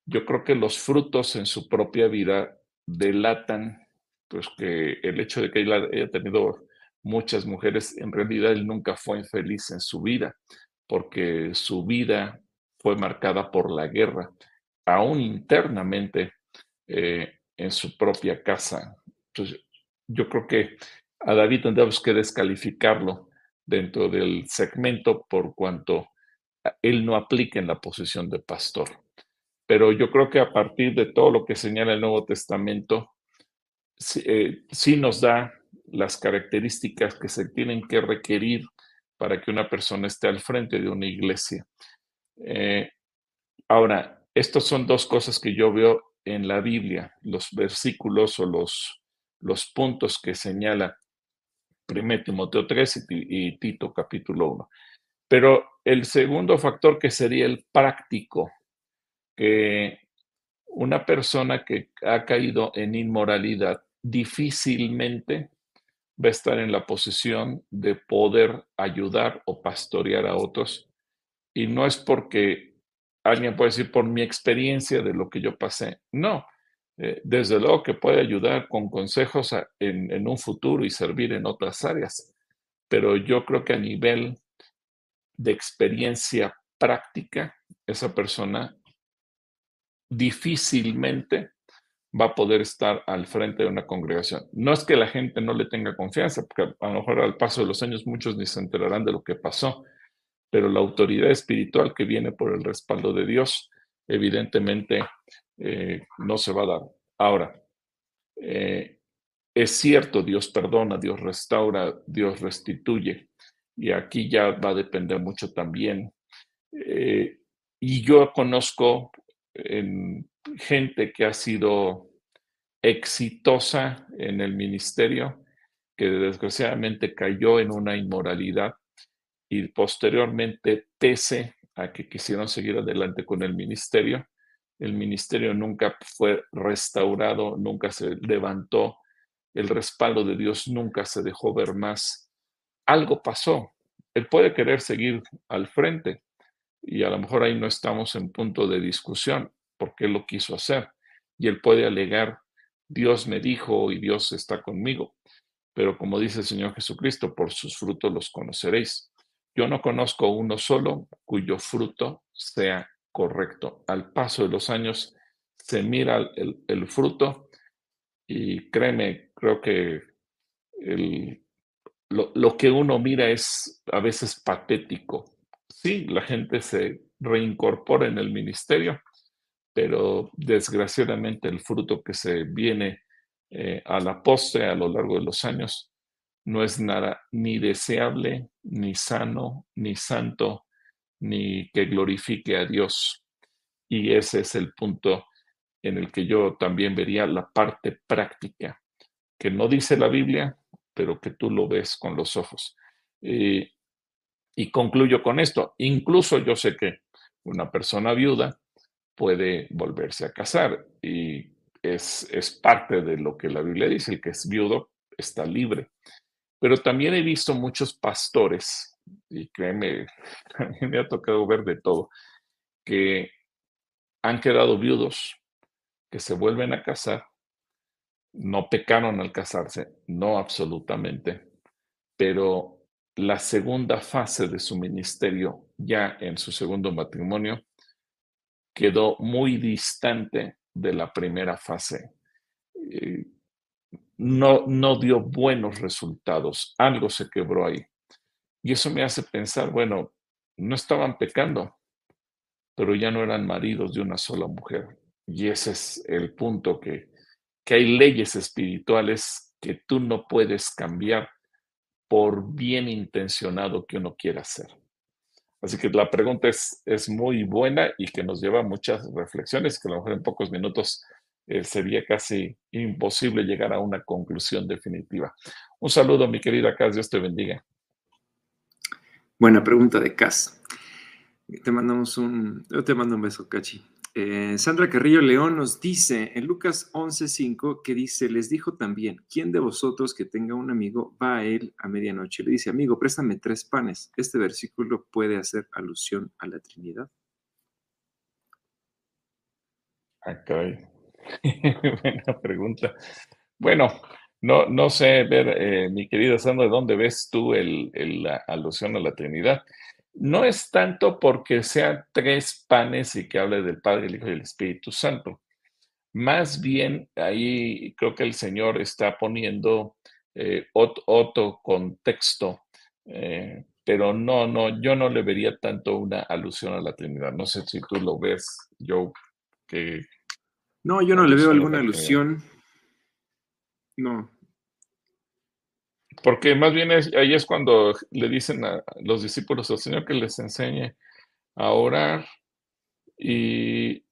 yo creo que los frutos en su propia vida delatan pues que el hecho de que él haya tenido muchas mujeres, en realidad él nunca fue infeliz en su vida, porque su vida fue marcada por la guerra, aún internamente eh, en su propia casa. Entonces, yo creo que a David tendríamos que descalificarlo dentro del segmento por cuanto él no aplica en la posición de pastor. Pero yo creo que a partir de todo lo que señala el Nuevo Testamento, sí, eh, nos da las características que se tienen que requerir para que una persona esté al frente de una iglesia. Eh, ahora, estas son dos cosas que yo veo en la Biblia, los versículos o los, los puntos que señala 1 Timoteo 3 y, Tito capítulo 1. Pero el segundo factor que sería el práctico, que una persona que ha caído en inmoralidad difícilmente va a estar en la posición de poder ayudar o pastorear a otros. Y no es porque alguien puede decir por mi experiencia de lo que yo pasé. No, eh, desde luego que puede ayudar con consejos en, en, un futuro y servir en otras áreas, pero yo creo que a nivel de experiencia práctica, esa persona difícilmente va a poder estar al frente de una congregación. No es que la gente no le tenga confianza, porque a lo mejor al paso de los años muchos ni se enterarán de lo que pasó, pero la autoridad espiritual que viene por el respaldo de Dios, evidentemente eh, no se va a dar. Ahora, eh, es cierto, Dios perdona, Dios restaura, Dios restituye, y aquí ya va a depender mucho también. Eh, y yo conozco en gente que ha sido exitosa en el ministerio, que desgraciadamente cayó en una inmoralidad y posteriormente, pese a que quisieron seguir adelante con el ministerio, el ministerio nunca fue restaurado, nunca se levantó, el respaldo de Dios nunca se dejó ver más. Algo pasó. Él puede querer seguir al frente y a lo mejor ahí no estamos en punto de discusión porque él lo quiso hacer y él puede alegar, Dios me dijo y Dios está conmigo. Pero como dice el Señor Jesucristo, por sus frutos los conoceréis. Yo no conozco uno solo cuyo fruto sea correcto. Al paso de los años se mira el, fruto y créeme, creo que lo, lo, que uno mira es a veces patético. Sí, la gente se reincorpora en el ministerio, pero desgraciadamente el fruto que se viene eh, a la postre a lo largo de los años no es nada ni deseable, ni sano, ni santo, ni que glorifique a Dios. Y ese es el punto en el que yo también vería la parte práctica, que no dice la Biblia, pero que tú lo ves con los ojos. Eh, y concluyo con esto. Incluso yo sé que una persona viuda puede volverse a casar y es, es parte de lo que la Biblia dice, el que es viudo está libre. Pero también he visto muchos pastores y créeme, a mí me ha tocado ver de todo, que han quedado viudos, que se vuelven a casar, no pecaron al casarse, no absolutamente, pero la segunda fase de su ministerio, ya en su segundo matrimonio, quedó muy distante de la primera fase. Eh, no, no dio buenos resultados, algo se quebró ahí. Y eso me hace pensar, bueno, no estaban pecando, pero ya no eran maridos de una sola mujer. Y ese es el punto que, que hay leyes espirituales que tú no puedes cambiar por bien intencionado que uno quiera hacer. Así que la pregunta es, es muy buena y que nos lleva a muchas reflexiones, que a lo mejor en pocos minutos eh, sería casi imposible llegar a una conclusión definitiva. Un saludo, mi querida Cas, Dios te bendiga. Buena pregunta de Cas. Te mandamos un, yo te mando un beso, Cachi. Eh, Sandra Carrillo León nos dice en Lucas 11:5 que dice, les dijo también, ¿quién de vosotros que tenga un amigo va a él a medianoche? Le dice, amigo, préstame tres panes. Este versículo puede hacer alusión a la Trinidad. Acá ah, Buena pregunta. Bueno, No, no sé, ver, eh, mi querido Sandra, ¿dónde ves tú el, la alusión a la Trinidad? No es tanto porque sean tres panes y que hable del Padre, el Hijo y el Espíritu Santo. Más bien, ahí creo que el Señor está poniendo eh, otro, contexto, eh, pero no, no, yo no le vería tanto una alusión a la Trinidad. No sé si tú lo ves, Joe, que... No, yo no le veo alguna alusión. No. Porque más bien ahí es cuando le dicen a los discípulos al Señor que les enseñe a orar y...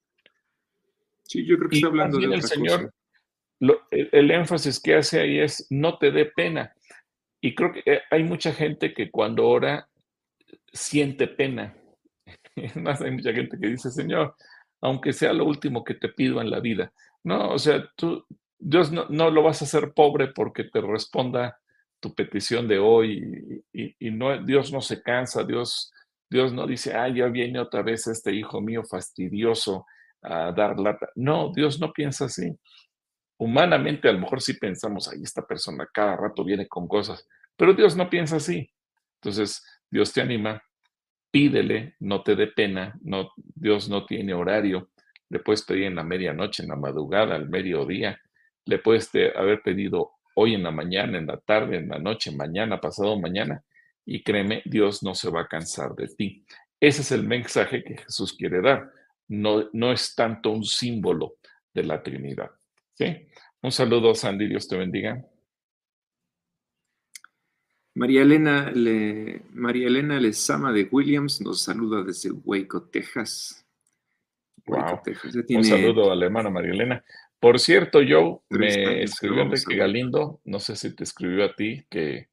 Sí, yo creo que está hablando de el Señor, el, énfasis que hace ahí es no te dé pena. Y creo que eh, hay mucha gente que cuando ora siente pena. Más hay mucha gente que dice, Señor, aunque sea lo último que te pido en la vida. No, o sea, tú, Dios no, no, lo vas a hacer pobre porque te responda tu petición de hoy y, no, Dios no se cansa, Dios, Dios no dice, ah, ya viene otra vez este hijo mío fastidioso a dar lata. No, Dios no piensa así. Humanamente a lo mejor sí pensamos, ay, esta persona cada rato viene con cosas, pero Dios no piensa así. Entonces, Dios te anima, pídele, no te dé pena, no, Dios no tiene horario, le puedes pedir en la medianoche, en la madrugada, al mediodía, le puedes haber pedido hoy en la mañana, en la tarde, en la noche, mañana, pasado mañana, y créeme, Dios no se va a cansar de ti. Ese es el mensaje que Jesús quiere dar. No, no es tanto un símbolo de la Trinidad. ¿sí? Un saludo, Sandy, Dios te bendiga. María Elena, Le, María Elena Lezama de Williams nos saluda desde Waco, Texas. Waco, Texas. Un saludo a la hermana María Elena. Por cierto, Joe, me escribió Enrique Galindo, no sé si te escribió a ti, que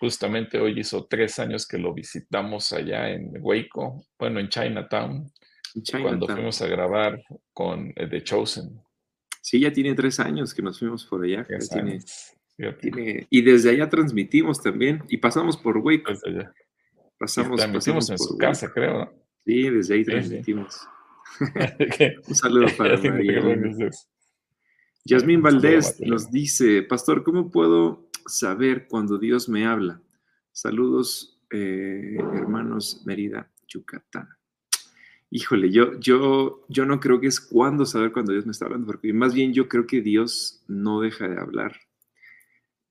justamente hoy hizo tres años que lo visitamos allá en Waco, bueno, en Chinatown, cuando fuimos a grabar con eh, The Chosen. Sí, ya tiene tres años que nos fuimos por allá. y desde allá transmitimos también, y pasamos por Waco. Desde allá. Pasamos, transmitimos en su casa, creo. Sí, desde ahí transmitimos. Un saludo para María. Yasmín Valdés nos dice, Pastor, ¿cómo puedo saber cuando Dios me habla? Saludos, eh, hermanos Mérida, Yucatán. Híjole, yo, yo, yo no creo que es cuando saber cuando Dios me está hablando, porque más bien yo creo que Dios no deja de hablar.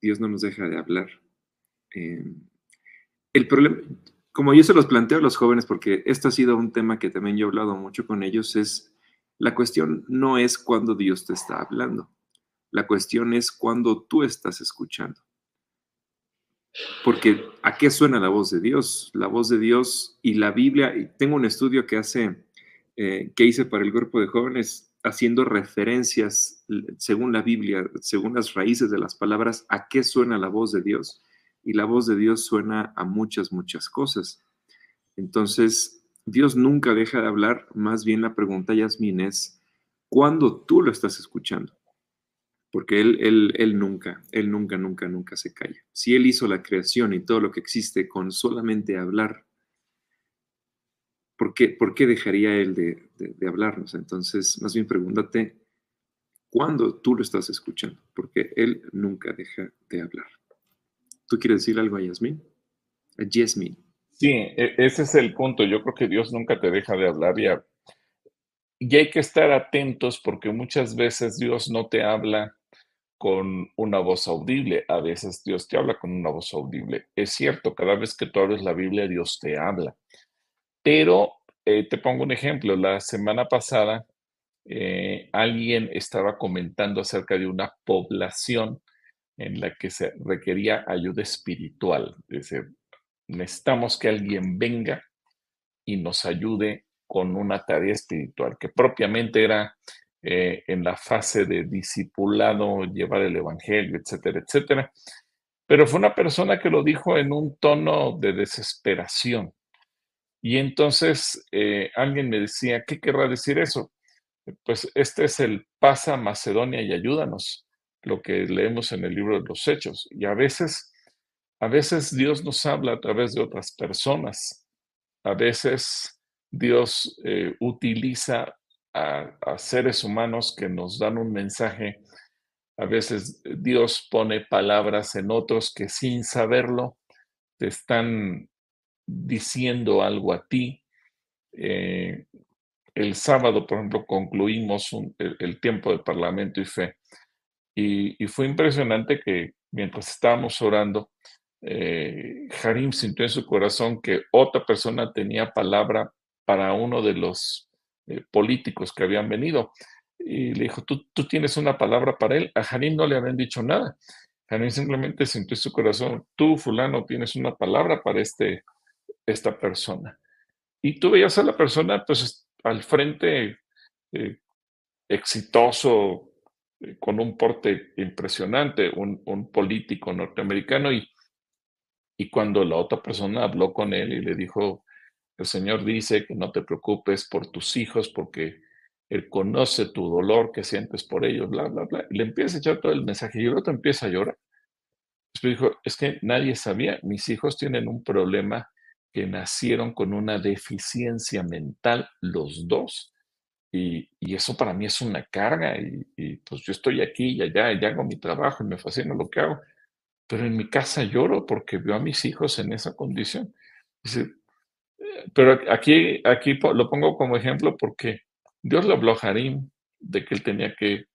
Dios no nos deja de hablar. Eh, el problema, como yo se los planteo a los jóvenes, porque esto ha sido un tema que también yo he hablado mucho con ellos, es la cuestión no es cuando Dios te está hablando, la cuestión es cuando tú estás escuchando. Porque ¿a qué suena la voz de Dios? La voz de Dios y la Biblia, y tengo un estudio que hace, eh, que hice para el grupo de jóvenes, haciendo referencias según la Biblia, según las raíces de las palabras, a qué suena la voz de Dios. Y la voz de Dios suena a muchas, muchas cosas. Entonces, Dios nunca deja de hablar, más bien la pregunta, Yasmin, es ¿cuándo tú lo estás escuchando? Porque él, él, él nunca, Él nunca, nunca, nunca se calla. Si Él hizo la creación y todo lo que existe con solamente hablar, ¿por qué, por qué dejaría Él de, de hablarnos? Entonces, más bien pregúntate, ¿cuándo tú lo estás escuchando? Porque Él nunca deja de hablar. ¿Tú quieres decir algo a Yasmin? A Yasmin. Sí, e, ese es el punto. Yo creo que Dios nunca te deja de hablar y, y hay que estar atentos porque muchas veces Dios no te habla con una voz audible. A veces Dios te habla con una voz audible. Es cierto, cada vez que tú abres la Biblia, Dios te habla. Pero eh, te pongo un ejemplo. La semana pasada eh, alguien estaba comentando acerca de una población en la que se requería ayuda espiritual. Dice, necesitamos que alguien venga y nos ayude con una tarea espiritual, que propiamente era eh, en la fase de discipulado, llevar el Evangelio, etcétera, etcétera. Pero fue una persona que lo dijo en un tono de desesperación. Y entonces eh, alguien me decía, ¿qué querrá decir eso? Pues este es el pasa Macedonia y ayúdanos, lo que leemos en el libro de los Hechos. Y a veces a veces Dios nos habla a través de otras personas. A veces Dios eh, utiliza a, seres humanos que nos dan un mensaje a veces Dios pone palabras en otros que sin saberlo te están diciendo algo a ti. Eh, el sábado, por ejemplo, concluimos el, tiempo de Parlamento y Fe. Y, fue impresionante que mientras estábamos orando, eh, Harim sintió en su corazón que otra persona tenía palabra para uno de los eh, políticos que habían venido. Y le dijo, ¿Tú, tú tienes una palabra para él. A Harim no le habían dicho nada. Harim simplemente sintió en su corazón, tú, fulano, tienes una palabra para este, esta persona. Y tú veías a la persona, pues, al frente, eh, exitoso, eh, con un porte impresionante, un, un político norteamericano, y, y cuando la otra persona habló con él y le dijo, el Señor dice que no te preocupes por tus hijos porque Él conoce tu dolor que sientes por ellos, bla, bla, bla. Y le empieza a echar todo el mensaje y el otro empieza a llorar. Después dijo, es que nadie sabía, mis hijos tienen un problema que nacieron con una deficiencia mental los dos. Y, eso para mí es una carga y, pues yo estoy aquí y allá y hago mi trabajo y me fascina lo que hago. Pero en mi casa lloro porque veo a mis hijos en esa condición. Eh, pero aquí, aquí lo pongo como ejemplo porque Dios le habló a Harim de que él tenía que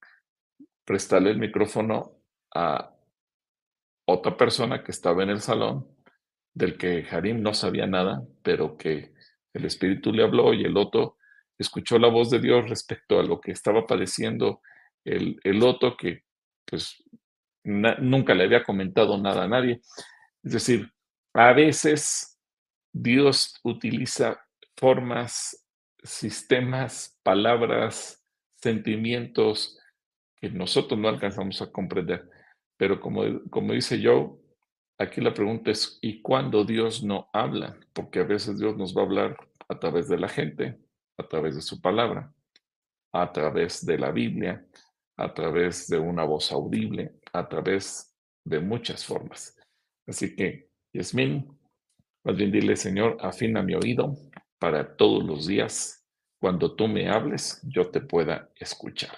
prestarle el micrófono a otra persona que estaba en el salón del que Harim no sabía nada, pero que el Espíritu le habló y el otro escuchó la voz de Dios respecto a lo que estaba padeciendo el, el otro que pues nunca le había comentado nada a nadie. Es decir, a veces Dios utiliza formas, sistemas, palabras, sentimientos que nosotros no alcanzamos a comprender. Pero como, como dice Joe, Aquí la pregunta es, ¿y cuándo Dios no habla? Porque a veces Dios nos va a hablar a través de la gente, a través de su palabra, a través de la Biblia, a través de una voz audible, a través de muchas formas. Así que, Yasmín, más bien dile, Señor, afina mi oído para todos los días, cuando tú me hables, yo te pueda escuchar.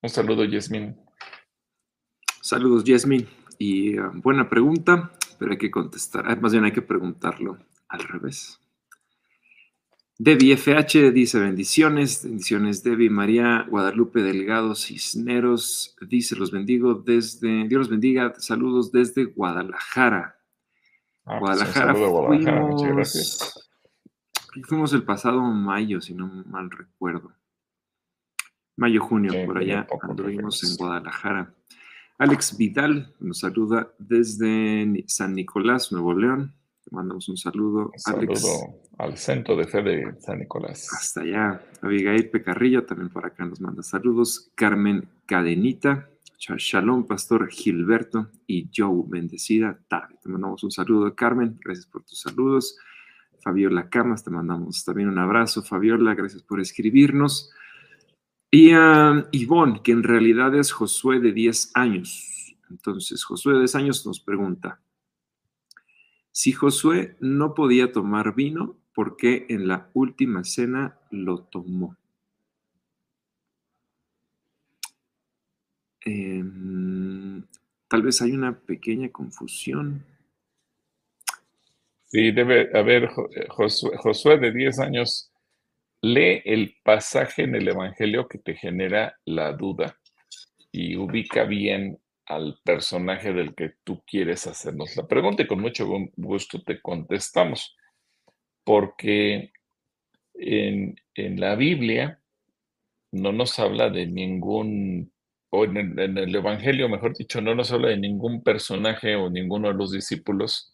Un saludo, Yasmín. Saludos, Yasmín. Y ah, buena pregunta, pero hay que contestar. Ah, más bien hay que preguntarlo al revés. Debbie FH dice bendiciones, bendiciones Debbie María Guadalupe Delgado Cisneros dice los bendigo desde, Dios los bendiga, saludos desde Guadalajara. Ah, pues Guadalajara, Guadalajara muchas gracias. Fuimos el pasado mayo, si no mal recuerdo. Mayo, junio, por allá anduvimos en Guadalajara. Alex Vidal nos saluda desde San Nicolás, Nuevo León. Mandamos un saludo. Un saludo al centro de fe de San Nicolás. Hasta allá. Abigail Pecarrillo también por acá nos manda saludos. Carmen Cadenita. Shalom, Pastor Gilberto y Joe Bendecida. Te mandamos un saludo, Carmen. Gracias por tus saludos. Fabiola Camas, te mandamos también un abrazo. Fabiola, gracias por escribirnos. Y a Ivonne, que en realidad es Josué de 10 años. Entonces, Josué de 10 años nos pregunta, si Josué no podía tomar vino, ¿por qué en la última cena lo tomó? Em, tal vez hay una pequeña confusión. Sí, debe haber Josué, Josué de 10 años Lee el pasaje en el Evangelio que te genera la duda y ubica bien al personaje del que tú quieres hacernos la pregunta y con mucho gusto te contestamos. Porque en, la Biblia no nos habla de ningún, o en el, en el, Evangelio, mejor dicho, no nos habla de ningún personaje o ninguno de los discípulos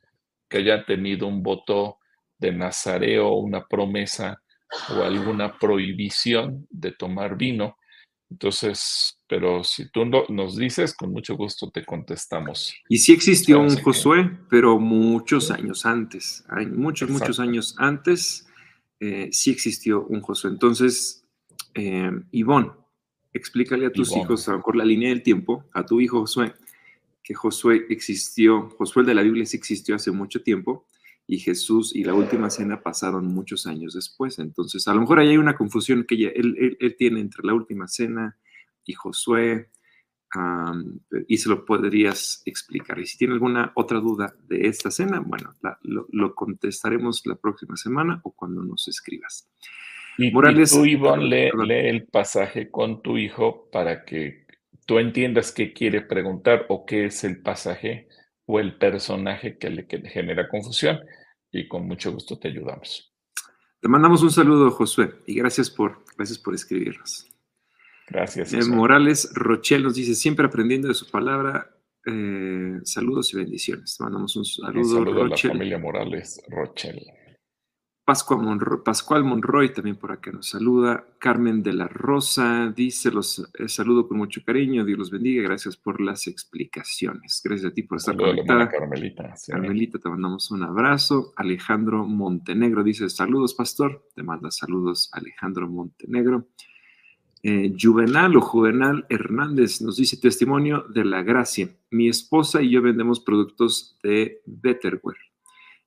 que haya tenido un voto de Nazareo, una promesa o alguna prohibición de tomar vino. Entonces, pero si tú nos dices, con mucho gusto te contestamos. Y sí existió un Josué, pero muchos años antes, hay muchos, muchos años antes, eh, sí existió un Josué. Entonces, eh, Ivonne, explícale a tus hijos, a lo mejor la línea del tiempo, a tu hijo Josué, que Josué existió, Josué de la Biblia sí existió hace mucho tiempo, y Jesús y la última cena pasaron muchos años después. Entonces, a lo mejor ahí hay una confusión que él, tiene entre la última cena y Josué. y se lo podrías explicar. Y si tiene alguna otra duda de esta cena, bueno, lo, contestaremos la próxima semana o cuando nos escribas. Y, Morales, tú, Ivonne, lee, el pasaje con tu hijo para que tú entiendas qué quiere preguntar o qué es el pasaje o el personaje que le, genera confusión y con mucho gusto te ayudamos. Te mandamos un saludo, Josué, y gracias por, gracias por escribirnos. Gracias. Eh, Morales Rochel nos dice, siempre aprendiendo de su palabra, eh, saludos y bendiciones. Mandamos un saludo, a la familia Morales Rochel. Pascual Monroy también por acá nos saluda. Carmen de la Rosa dice, los eh, saludo con mucho cariño, Dios los bendiga, gracias por las explicaciones. Gracias a ti por estar conectada. Carmelita. Carmelita, te mandamos un abrazo. Alejandro Montenegro dice, saludos, pastor. Te manda saludos Alejandro Montenegro. Eh, Juvenal o Juvenal Hernández nos dice testimonio de la gracia. Mi esposa y yo vendemos productos de Betterware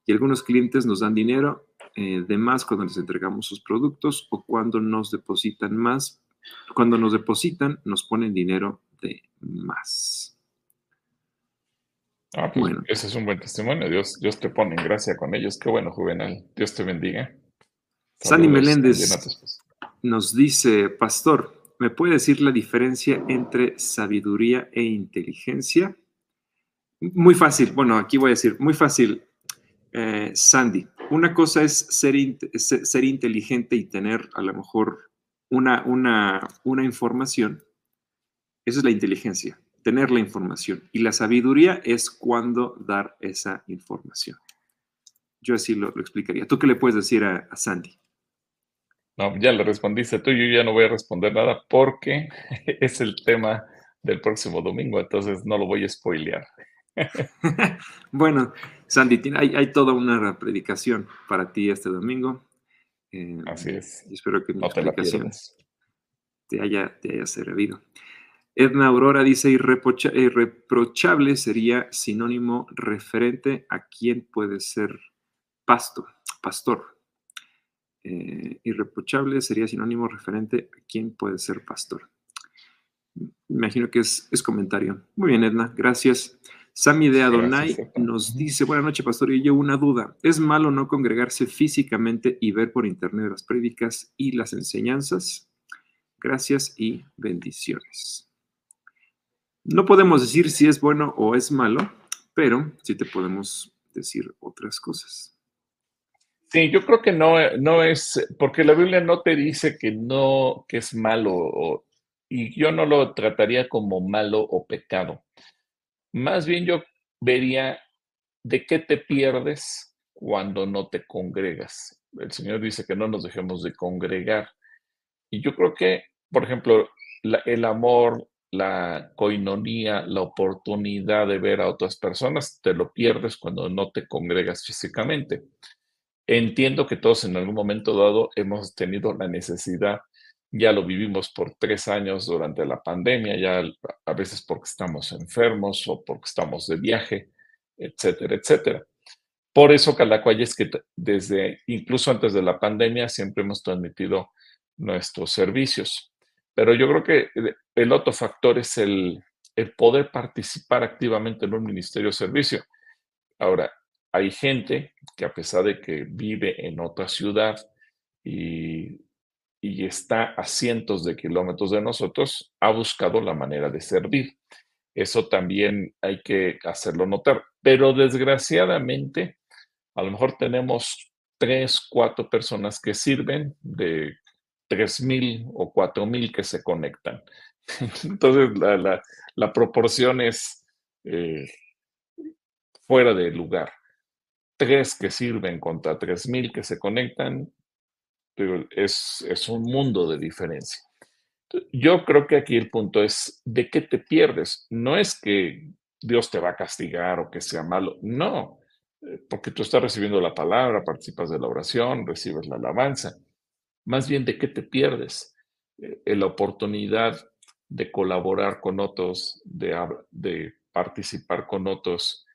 y algunos clientes nos dan dinero eh, de más cuando les entregamos sus productos o cuando nos depositan más. Cuando nos depositan, nos ponen dinero de más. Ah, pues bueno. ese es un buen testimonio. Dios, Dios te pone en gracia con ellos. Qué bueno, Juvenal. Dios te bendiga. Sandy Meléndez nos dice, pastor, ¿me puede decir la diferencia entre sabiduría e inteligencia? Muy fácil, bueno, aquí voy a decir, muy fácil, eh, Sandy. Una cosa es ser, ser, inteligente y tener a lo mejor una, una, una información. Esa es la inteligencia, tener la información. Y la sabiduría es cuando dar esa información. Yo así lo, explicaría. ¿Tú qué le puedes decir a Sandy? No, ya le respondiste tú, yo ya no voy a responder nada porque es el tema del próximo domingo, entonces no lo voy a spoilear. bueno, Sandy, hay, toda una predicación para ti este domingo. Eh, Así es. espero que mi explicación te, haya, te haya servido. Edna Aurora dice, irreprochable sería sinónimo referente a quién puede ser pasto, pastor. Eh, irreprochable sería sinónimo referente a quién puede ser pastor. Imagino que es, comentario. Muy bien, Edna, gracias. Sami de Adonai nos dice, buenas noches, pastor, y yo una duda. ¿Es malo no congregarse físicamente y ver por internet las prédicas y las enseñanzas? Gracias y bendiciones. No podemos decir si es bueno o es malo, pero sí te podemos decir otras cosas. Sí, yo creo que no, no es, porque la Biblia no te dice que no, que es malo, y yo no lo trataría como malo o pecado. Más bien yo vería de qué te pierdes cuando no te congregas. El Señor dice que no nos dejemos de congregar. Y yo creo que, por ejemplo, el amor, la coinonía, la oportunidad de ver a otras personas, te lo pierdes cuando no te congregas físicamente. Entiendo que todos en algún momento dado hemos tenido la necesidad, ya lo vivimos por tres años durante la pandemia, ya a veces porque estamos enfermos o porque estamos de viaje, etcétera, etcétera. Por eso Calacuaya es que desde incluso antes de la pandemia siempre hemos transmitido nuestros servicios. Pero yo creo que el otro factor es el, el poder participar activamente en un ministerio de servicio. Ahora, hay gente que a pesar de que vive en otra ciudad y, está a cientos de kilómetros de nosotros, ha buscado la manera de servir. Eso también hay que hacerlo notar. Pero desgraciadamente, a lo mejor tenemos tres, cuatro personas que sirven de tres mil o cuatro mil que se conectan. Entonces, la, proporción es eh, fuera de lugar tres que sirven contra tres mil que se conectan, es, es un mundo de diferencia. Yo creo que aquí el punto es de qué te pierdes. No es que Dios te va a castigar o que sea malo, no, eh, porque tú estás recibiendo la palabra, participas de la oración, recibes la alabanza. Más bien de qué te pierdes. Eh, la oportunidad de colaborar con otros, de, de participar con otros.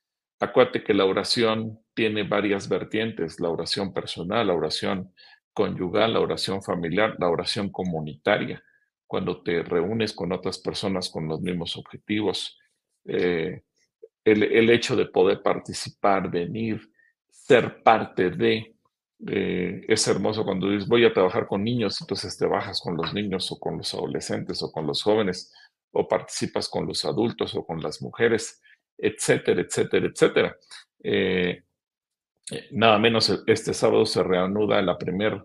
Acuérdate que la oración tiene varias vertientes, la oración personal, la oración conyugal, la oración familiar, la oración comunitaria. cuando te reúnes con otras personas con los mismos objetivos. Eh, el, hecho de poder participar, venir, ser parte de, eh, es hermoso cuando dices, voy a trabajar con niños, entonces te bajas con los niños o con los adolescentes o con los jóvenes, o participas con los adultos o con las mujeres, etcétera, etcétera, etcétera. Eh, nada menos este sábado se reanuda la primera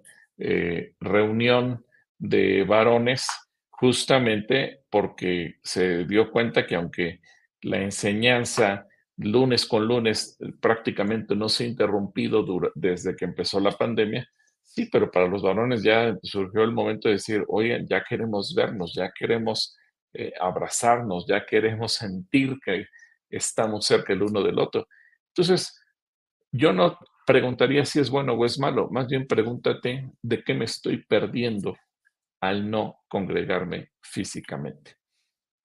reunión de varones justamente porque se dio cuenta que aunque la enseñanza lunes con lunes eh, prácticamente no se ha interrumpido desde que empezó la pandemia, sí, pero para los varones ya surgió el momento de decir, oigan, ya queremos vernos, ya queremos eh, abrazarnos, ya queremos sentir que estamos cerca el uno del otro. Entonces, yo no preguntaría si es bueno o es malo, más bien pregúntate de qué me estoy perdiendo al no congregarme físicamente.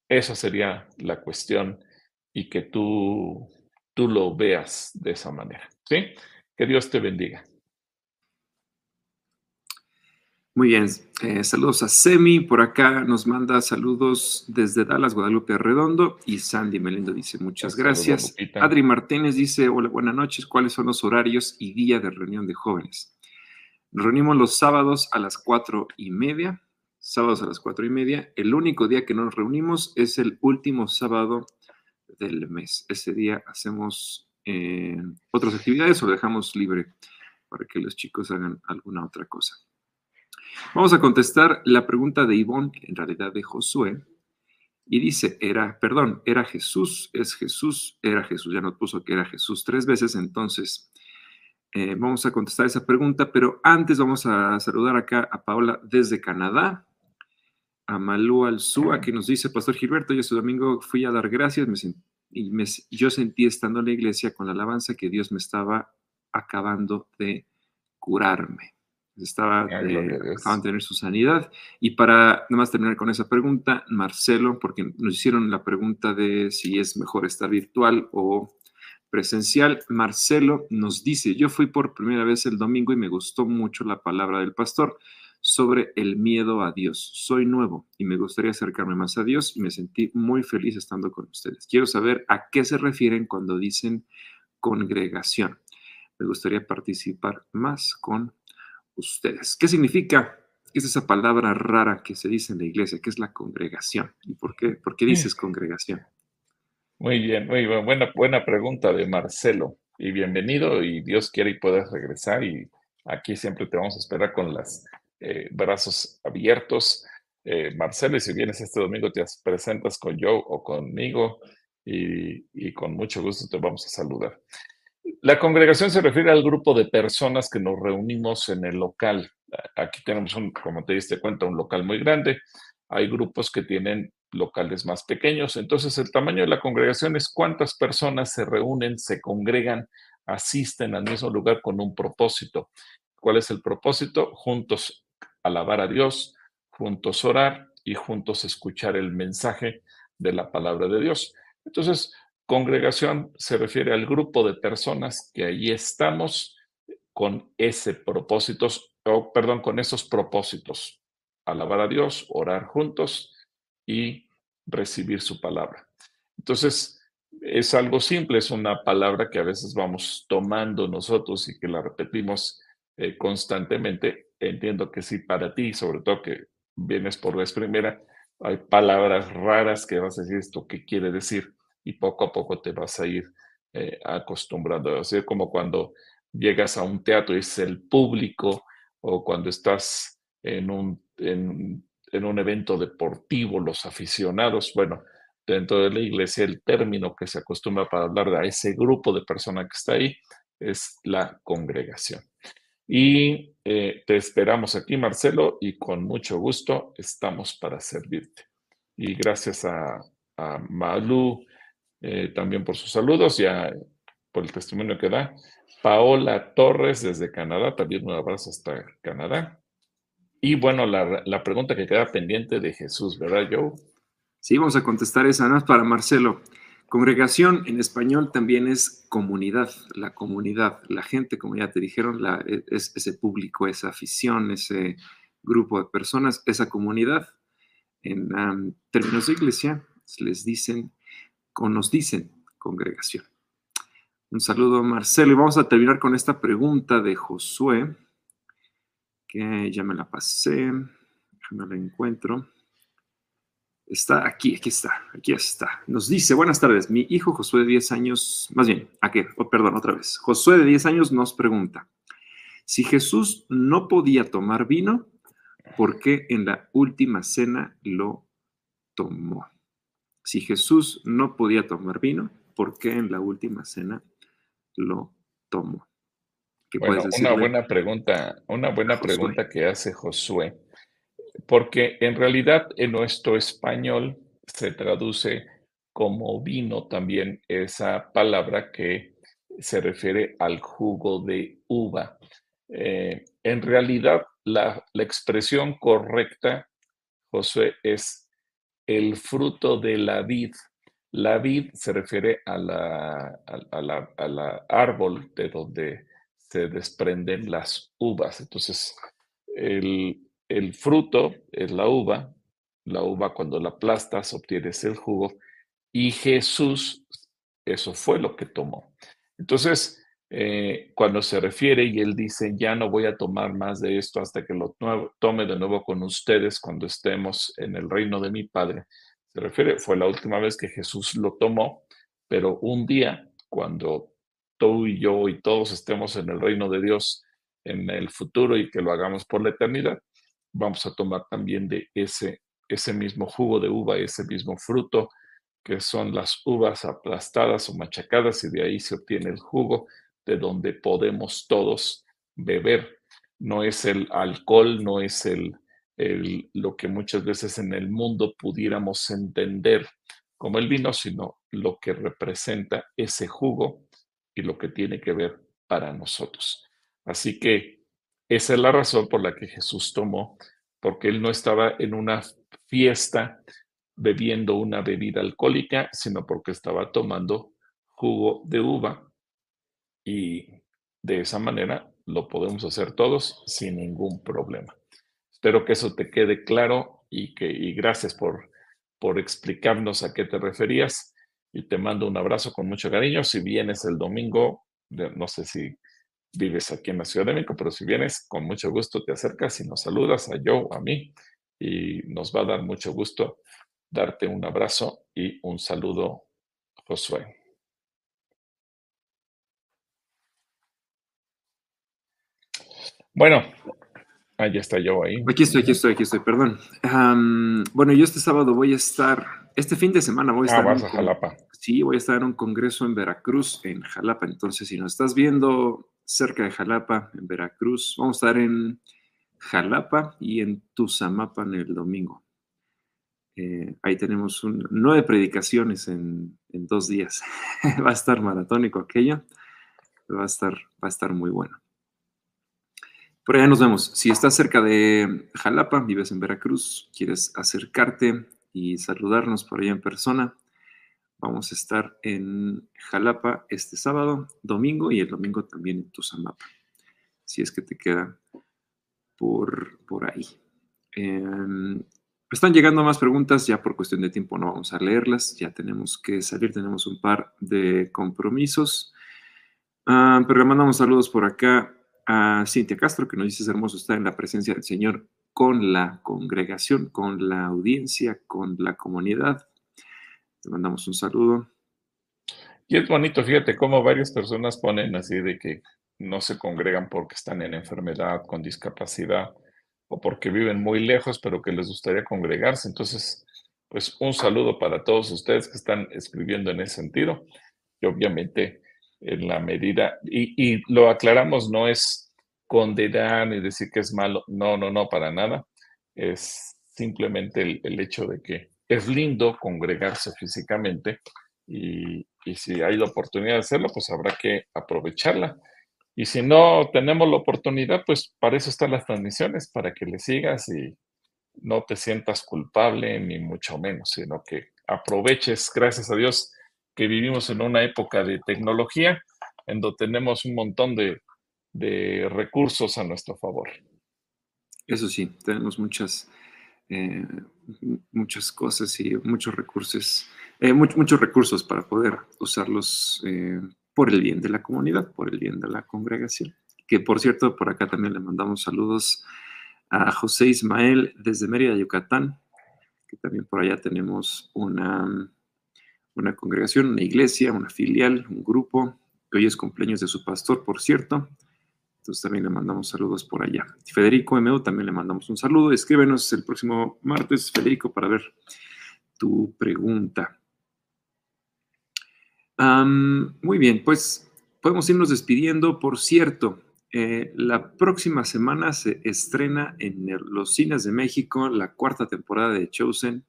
Esa sería la cuestión y que tú, tú lo veas de esa manera. ¿Sí? Que Dios te bendiga. Muy bien, eh, saludos a Semi, por acá nos manda saludos desde Dallas, Guadalupe Redondo, y Sandy Melindo dice muchas gracias. Adri Martínez dice, hola, buenas noches, ¿cuáles son los horarios y día de reunión de jóvenes? Nos reunimos los sábados a las cuatro y media sábados a las cuatro y media. El único día que nos reunimos es el último sábado del mes. Ese día hacemos eh, otras actividades o lo dejamos libre para que los chicos hagan alguna otra cosa. Vamos a contestar la pregunta de Ivonne, en realidad de Josué, y dice, era, perdón, era Jesús, es Jesús, era Jesús, ya nos puso que era Jesús tres veces, entonces eh, vamos a contestar esa pregunta, pero antes vamos a saludar acá a Paola desde Canadá a Malú Alzúa, que nos dice, Pastor Gilberto, yo este domingo fui a dar gracias y yo sentí estando en la iglesia con la alabanza que Dios me estaba acabando de curarme. Estaba de, acaban de tener su sanidad. Y para nada más terminar con esa pregunta, Marcelo, porque nos hicieron la pregunta de si es mejor estar virtual o presencial, Marcelo nos dice, yo fui por primera vez el domingo y me gustó mucho la palabra del pastor sobre el miedo a Dios. Soy nuevo y me gustaría acercarme más a Dios y me sentí muy feliz estando con ustedes. Quiero saber a qué se refieren cuando dicen congregación. Me gustaría participar más con ustedes. ¿Qué significa? ¿Qué es esa palabra rara que se dice en la iglesia? ¿Qué es la congregación? ¿Y por qué, por qué dices congregación? Muy bien, muy buena, buena pregunta de Marcelo. Y bienvenido y Dios quiere y puedas regresar y aquí siempre te vamos a esperar con las eh, brazos abiertos. Eh, Marcelo, y si vienes este domingo, te presentas con yo o conmigo y, con mucho gusto te vamos a saludar. La congregación se refiere al grupo de personas que nos reunimos en el local. Aquí tenemos, un, como te diste cuenta, un local muy grande. Hay grupos que tienen locales más pequeños. Entonces, el tamaño de la congregación es cuántas personas se reúnen, se congregan, asisten al mismo lugar con un propósito. ¿Cuál es el propósito? Juntos alabar a Dios, juntos orar y juntos escuchar el mensaje de la palabra de Dios. Entonces, congregación se refiere al grupo de personas que ahí estamos con ese propósito, o perdón, con esos propósitos. Alabar a Dios, orar juntos y recibir su palabra. Entonces, es algo simple, es una palabra que a veces vamos tomando nosotros y que la repetimos eh, constantemente entiendo que sí, para ti, sobre todo que vienes por vez primera, hay palabras raras que vas a decir esto, ¿qué quiere decir? Y poco a poco te vas a ir eh, acostumbrando. Es como cuando llegas a un teatro y es el público, o cuando estás en un, en, un evento deportivo, los aficionados, bueno, dentro de la iglesia el término que se acostumbra para hablar de ese grupo de personas que está ahí es la congregación. Y eh, te esperamos aquí, Marcelo, y con mucho gusto estamos para servirte. Y gracias a, a Malu eh, también por sus saludos y por el testimonio que da. Paola Torres desde Canadá, también un abrazo hasta Canadá. Y bueno, la, la pregunta que queda pendiente de Jesús, ¿verdad, Joe? Sí, vamos a contestar esa, ¿no? Para Marcelo. Congregación en español también es comunidad, la comunidad, la gente, como ya te dijeron, la, e, es ese público, esa afición, ese grupo de personas, esa comunidad En términos de iglesia, les dicen, o nos dicen congregación. Un saludo, Marcelo. Y vamos a terminar con esta pregunta de Josué, que ya me la pasé. Déjame la encuentro. Está aquí, aquí está, aquí está. Nos dice, buenas tardes, mi hijo Josué de 10 años, más bien, ¿a qué? Oh, perdón, otra vez. Josué de 10 años nos pregunta, si Jesús no podía tomar vino, ¿por qué en la última cena lo tomó? Si Jesús no podía tomar vino, ¿por qué en la última cena lo tomó? bueno, una buena pregunta, una buena pregunta que hace Josué, porque en realidad en nuestro español se traduce como vino también esa palabra que se refiere al jugo de uva. Eh, en realidad, la, expresión correcta, Josué, es el fruto de la vid. La vid se refiere a la, a, árbol de donde se desprenden las uvas. Entonces, el, el, fruto es la uva. La uva cuando la aplastas obtienes el jugo. Y Jesús, eso fue lo que tomó. Entonces, eh, cuando se refiere y él dice, ya no voy a tomar más de esto hasta que lo tome de nuevo con ustedes cuando estemos en el reino de mi Padre. Se refiere, fue la última vez que Jesús lo tomó, pero un día, cuando tú y yo y todos estemos en el reino de Dios en el futuro y que lo hagamos por la eternidad, vamos a tomar también de ese, ese mismo jugo de uva, ese mismo fruto, que son las uvas aplastadas o machacadas, y de ahí se obtiene el jugo de donde podemos todos beber. No es el alcohol, no es el, lo que muchas veces en el mundo pudiéramos entender como el vino, sino lo que representa ese jugo y lo que tiene que ver para nosotros. Así que esa es la razón por la que Jesús tomó, porque él no estaba en una fiesta bebiendo una bebida alcohólica, sino porque estaba tomando jugo de uva y de esa manera lo podemos hacer todos sin ningún problema. Espero que eso te quede claro y, que, y gracias por, por explicarnos a qué te referías y te mando un abrazo con mucho cariño. Si vienes el domingo, no sé si vives aquí en la Ciudad de México, pero si vienes, con mucho gusto te acercas y nos saludas a yo a mí y nos va a dar mucho gusto darte un abrazo y un saludo, Josué. Bueno, ahí está yo ahí. Aquí estoy, aquí estoy, aquí estoy, perdón. bueno, yo este sábado voy a estar, este fin de semana voy a ah, estar. Ah, vas a Jalapa. Sí, voy a estar en un congreso en Veracruz, en Jalapa. Entonces, si nos estás viendo cerca de Jalapa, en Veracruz, vamos a estar en Jalapa y en Tuzamapa en el domingo. Eh, ahí tenemos nueve predicaciones en, en dos días. va a estar maratónico aquello. Va a estar, va a estar muy bueno. Por allá nos vemos. Si estás cerca de Jalapa, vives en Veracruz, quieres acercarte y saludarnos por allá en persona, vamos a estar en Jalapa este sábado, domingo y el domingo también en Tuzamapa, si es que te queda por, por ahí. Em, están llegando más preguntas, ya por cuestión de tiempo no vamos a leerlas, ya tenemos que salir, tenemos un par de compromisos. Ah, pero le mandamos saludos por acá a Cintia Castro, que nos dice es hermoso estar en la presencia del Señor con la congregación, con la audiencia, con la comunidad. Te mandamos un saludo. Y es bonito, fíjate cómo varias personas ponen así de que no se congregan porque están en enfermedad, con discapacidad o porque viven muy lejos, pero que les gustaría congregarse. Entonces, pues un saludo para todos ustedes que están escribiendo en ese sentido. Y obviamente en la medida, y, lo aclaramos, no es condenar ni decir que es malo, no, no, no, para nada. Es simplemente el, hecho de que es lindo congregarse físicamente y, y, si hay la oportunidad de hacerlo, pues habrá que aprovecharla. Y si no tenemos la oportunidad, pues para eso están las transmisiones, para que le sigas y no te sientas culpable, ni mucho menos, sino que aproveches, gracias a Dios, que vivimos en una época de tecnología en donde tenemos un montón de, recursos a nuestro favor. Eso sí, tenemos muchas, eh, muchas cosas y muchos recursos, eh, muchos recursos para poder usarlos eh, por el bien de la comunidad, por el bien de la congregación. Que por cierto, por acá también le mandamos saludos a José Ismael desde Mérida, Yucatán, que también por allá tenemos una, una congregación, una iglesia, una filial, un grupo, que hoy es cumpleaños de su pastor, por cierto. Entonces también le mandamos saludos por allá. Federico MO también le mandamos un saludo. Escríbenos el próximo martes, Federico, para ver tu pregunta. muy bien, pues podemos irnos despidiendo. Por cierto, eh, la próxima semana se estrena en los cines de México la cuarta temporada de Chosen.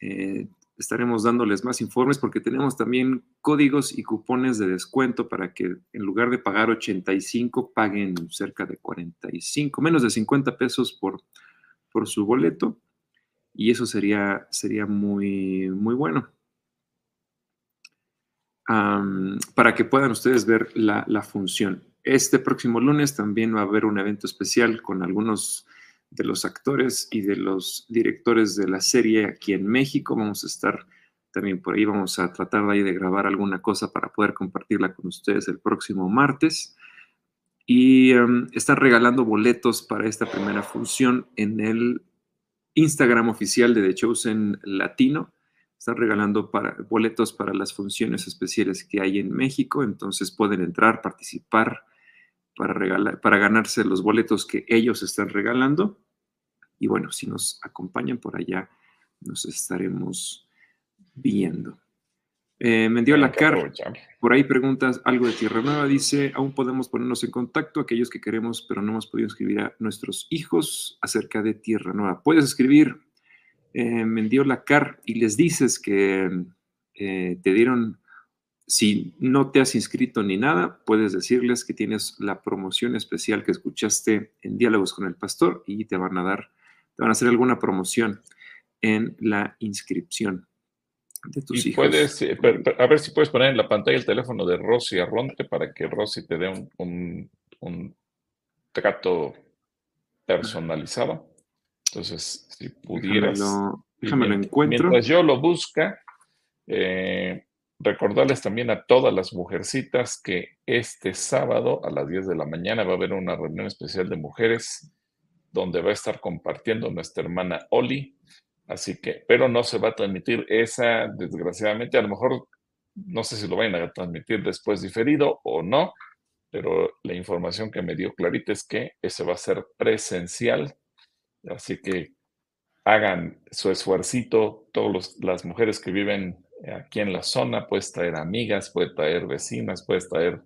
Eh, estaremos dándoles más informes porque tenemos también códigos y cupones de descuento para que en lugar de pagar 85 paguen cerca de 45, menos de 50 pesos por, por su boleto. Y eso sería, sería muy, muy bueno. para que puedan ustedes ver la, la función. Este próximo lunes también va a haber un evento especial con algunos de los actores y de los directores de la serie aquí en México. Vamos a estar también por ahí, vamos a tratar de ahí de grabar alguna cosa para poder compartirla con ustedes el próximo martes. Y um, están regalando boletos para esta primera función en el Instagram oficial de The Chosen Latino. Están regalando para, boletos para las funciones especiales que hay en México, entonces pueden entrar, participar para, regalar, para ganarse los boletos que ellos están regalando. Y bueno, si nos acompañan por allá, nos estaremos viendo. Eh, la Car, por ahí preguntas algo de Tierra Nueva, dice, aún podemos ponernos en contacto, aquellos que queremos, pero no hemos podido escribir a nuestros hijos acerca de Tierra Nueva. Puedes escribir, eh, la Car, y les dices que eh, te dieron si no te has inscrito ni nada, puedes decirles que tienes la promoción especial que escuchaste en Diálogos con el Pastor y te van a dar, te van a hacer alguna promoción en la inscripción de tus hijos. Puedes, eh, a ver si puedes poner en la pantalla el teléfono de Rosy Arronte para que Rosy te dé un, un, trato personalizado. Entonces, si pudieras. Déjame lo, encuentro. Mientras yo lo busca, eh, Recordarles también a todas las mujercitas que este sábado a las 10 de la mañana va a haber una reunión especial de mujeres donde va a estar compartiendo nuestra hermana Oli. Así que, pero no se va a transmitir esa, desgraciadamente, a lo mejor no sé si lo vayan a transmitir después diferido o no, pero la información que me dio Clarita es que ese va a ser presencial. Así que hagan su esfuercito, todas las mujeres que viven aquí en la zona, puedes traer amigas, puedes traer vecinas, puedes traer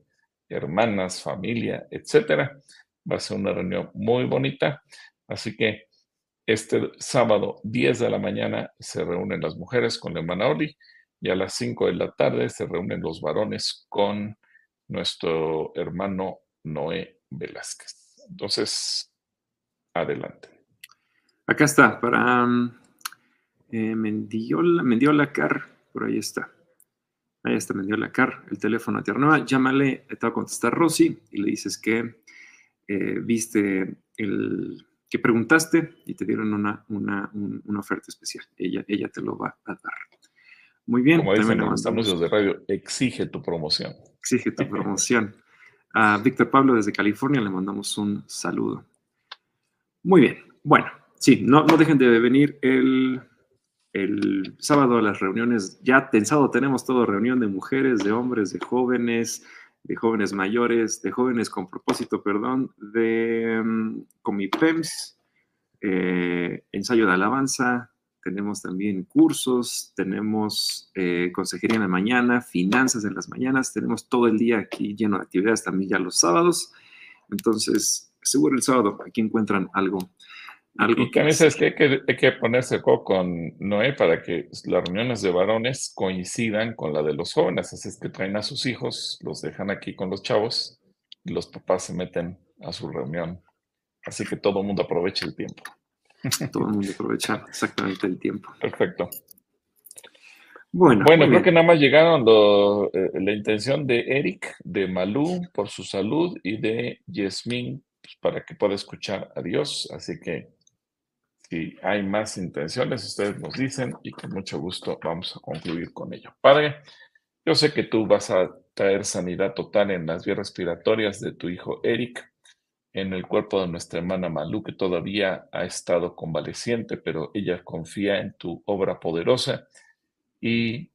hermanas, familia, etcétera. Va a ser una reunión muy bonita. Así que este sábado, 10 de la mañana, se reúnen las mujeres con la hermana Oli y a las 5 de la tarde se reúnen los varones con nuestro hermano Noé Velázquez. Entonces, adelante. Acá está, para um, Mendiola, Mendiola Car por ahí está. Ahí está, me dio la car, el teléfono a Tierra Nueva. Llámale, te va a contestar Rosy y le dices que eh, viste el que preguntaste y te dieron una, una, oferta especial. Ella, ella te lo va a dar. Muy bien. Como dicen los de radio, exige tu promoción. Exige tu promoción. A Víctor Pablo desde California le mandamos un saludo. Muy bien. Bueno, sí, no, no dejen de venir el el sábado las reuniones, ya tensado tenemos todo, reunión de mujeres, de hombres, de jóvenes, de jóvenes mayores, de jóvenes con propósito, perdón, de um, ensayo de alabanza, tenemos también cursos, tenemos eh, consejería en la mañana, finanzas en las mañanas, tenemos todo el día aquí lleno de actividades también ya los sábados. Entonces, seguro el sábado aquí encuentran algo y que a veces que hay, que ponerse con Noé para que las reuniones de varones coincidan con la de los jóvenes. Así es que traen a sus hijos, los dejan aquí con los chavos y los papás se meten a su reunión. Así que todo el mundo aprovecha el tiempo. Todo el mundo aprovecha exactamente el tiempo. Perfecto. Bueno, bueno creo que nada más llegaron eh, la intención de Eric, de Malú por su salud y de Yasmín pues, para que pueda escuchar a Dios. Así que Si hay más intenciones, ustedes nos dicen y con mucho gusto vamos a concluir con ello. Padre, yo sé que tú vas a traer sanidad total en las vías respiratorias de tu hijo Eric, en el cuerpo de nuestra hermana Malú, que todavía ha estado convaleciente, pero ella confía en tu obra poderosa y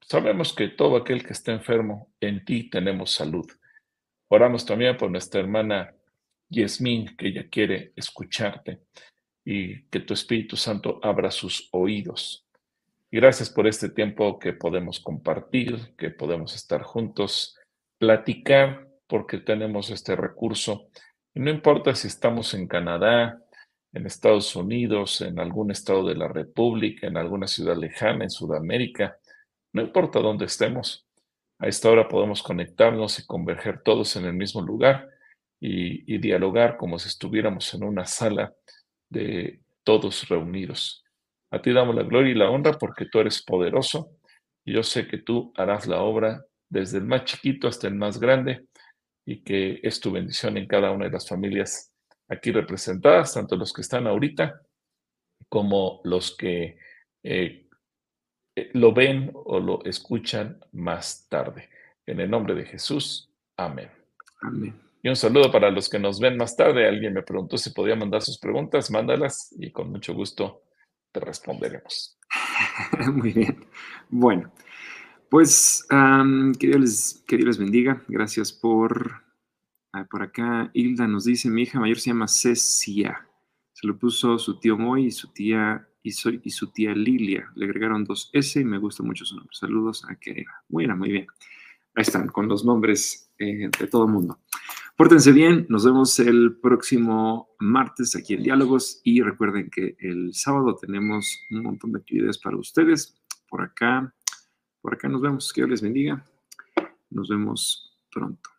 sabemos que todo aquel que está enfermo, en ti tenemos salud. Oramos también por nuestra hermana Yasmín, que ella quiere escucharte y que tu Espíritu Santo abra sus oídos. Y gracias por este tiempo que podemos compartir, que podemos estar juntos, platicar, porque tenemos este recurso. Y no importa si estamos en Canadá, en Estados Unidos, en algún estado de la República, en alguna ciudad lejana, en Sudamérica, no importa dónde estemos. A esta hora podemos conectarnos y converger todos en el mismo lugar y, y dialogar como si estuviéramos en una sala de todos reunidos. A ti damos la gloria y la honra porque tú eres poderoso y yo sé que tú harás la obra desde el más chiquito hasta el más grande y que es tu bendición en cada una de las familias aquí representadas, tanto los que están ahorita como los que eh, eh, lo ven o lo escuchan más tarde. En el nombre de Jesús, amén. Amén. Un saludo para los que nos ven más tarde. Alguien me preguntó si podía mandar sus preguntas, mándalas y con mucho gusto te responderemos. Muy bien. Bueno, pues que, Dios les, que, Dios les, bendiga. Gracias por, ah, por acá. Hilda nos dice, mi hija mayor se llama Cecia. Se lo puso su tío Moy y su tía y, soy, y su tía Lilia. Le agregaron dos S y me gusta mucho su nombre. Saludos a Kerera. Bueno, muy bien. Ahí están, con los nombres eh, de todo el mundo. Pórtense bien, nos vemos el próximo martes aquí en Diálogos y recuerden que el sábado tenemos un montón de actividades para ustedes. Por acá, por acá nos vemos. Que Dios les bendiga. Nos vemos pronto.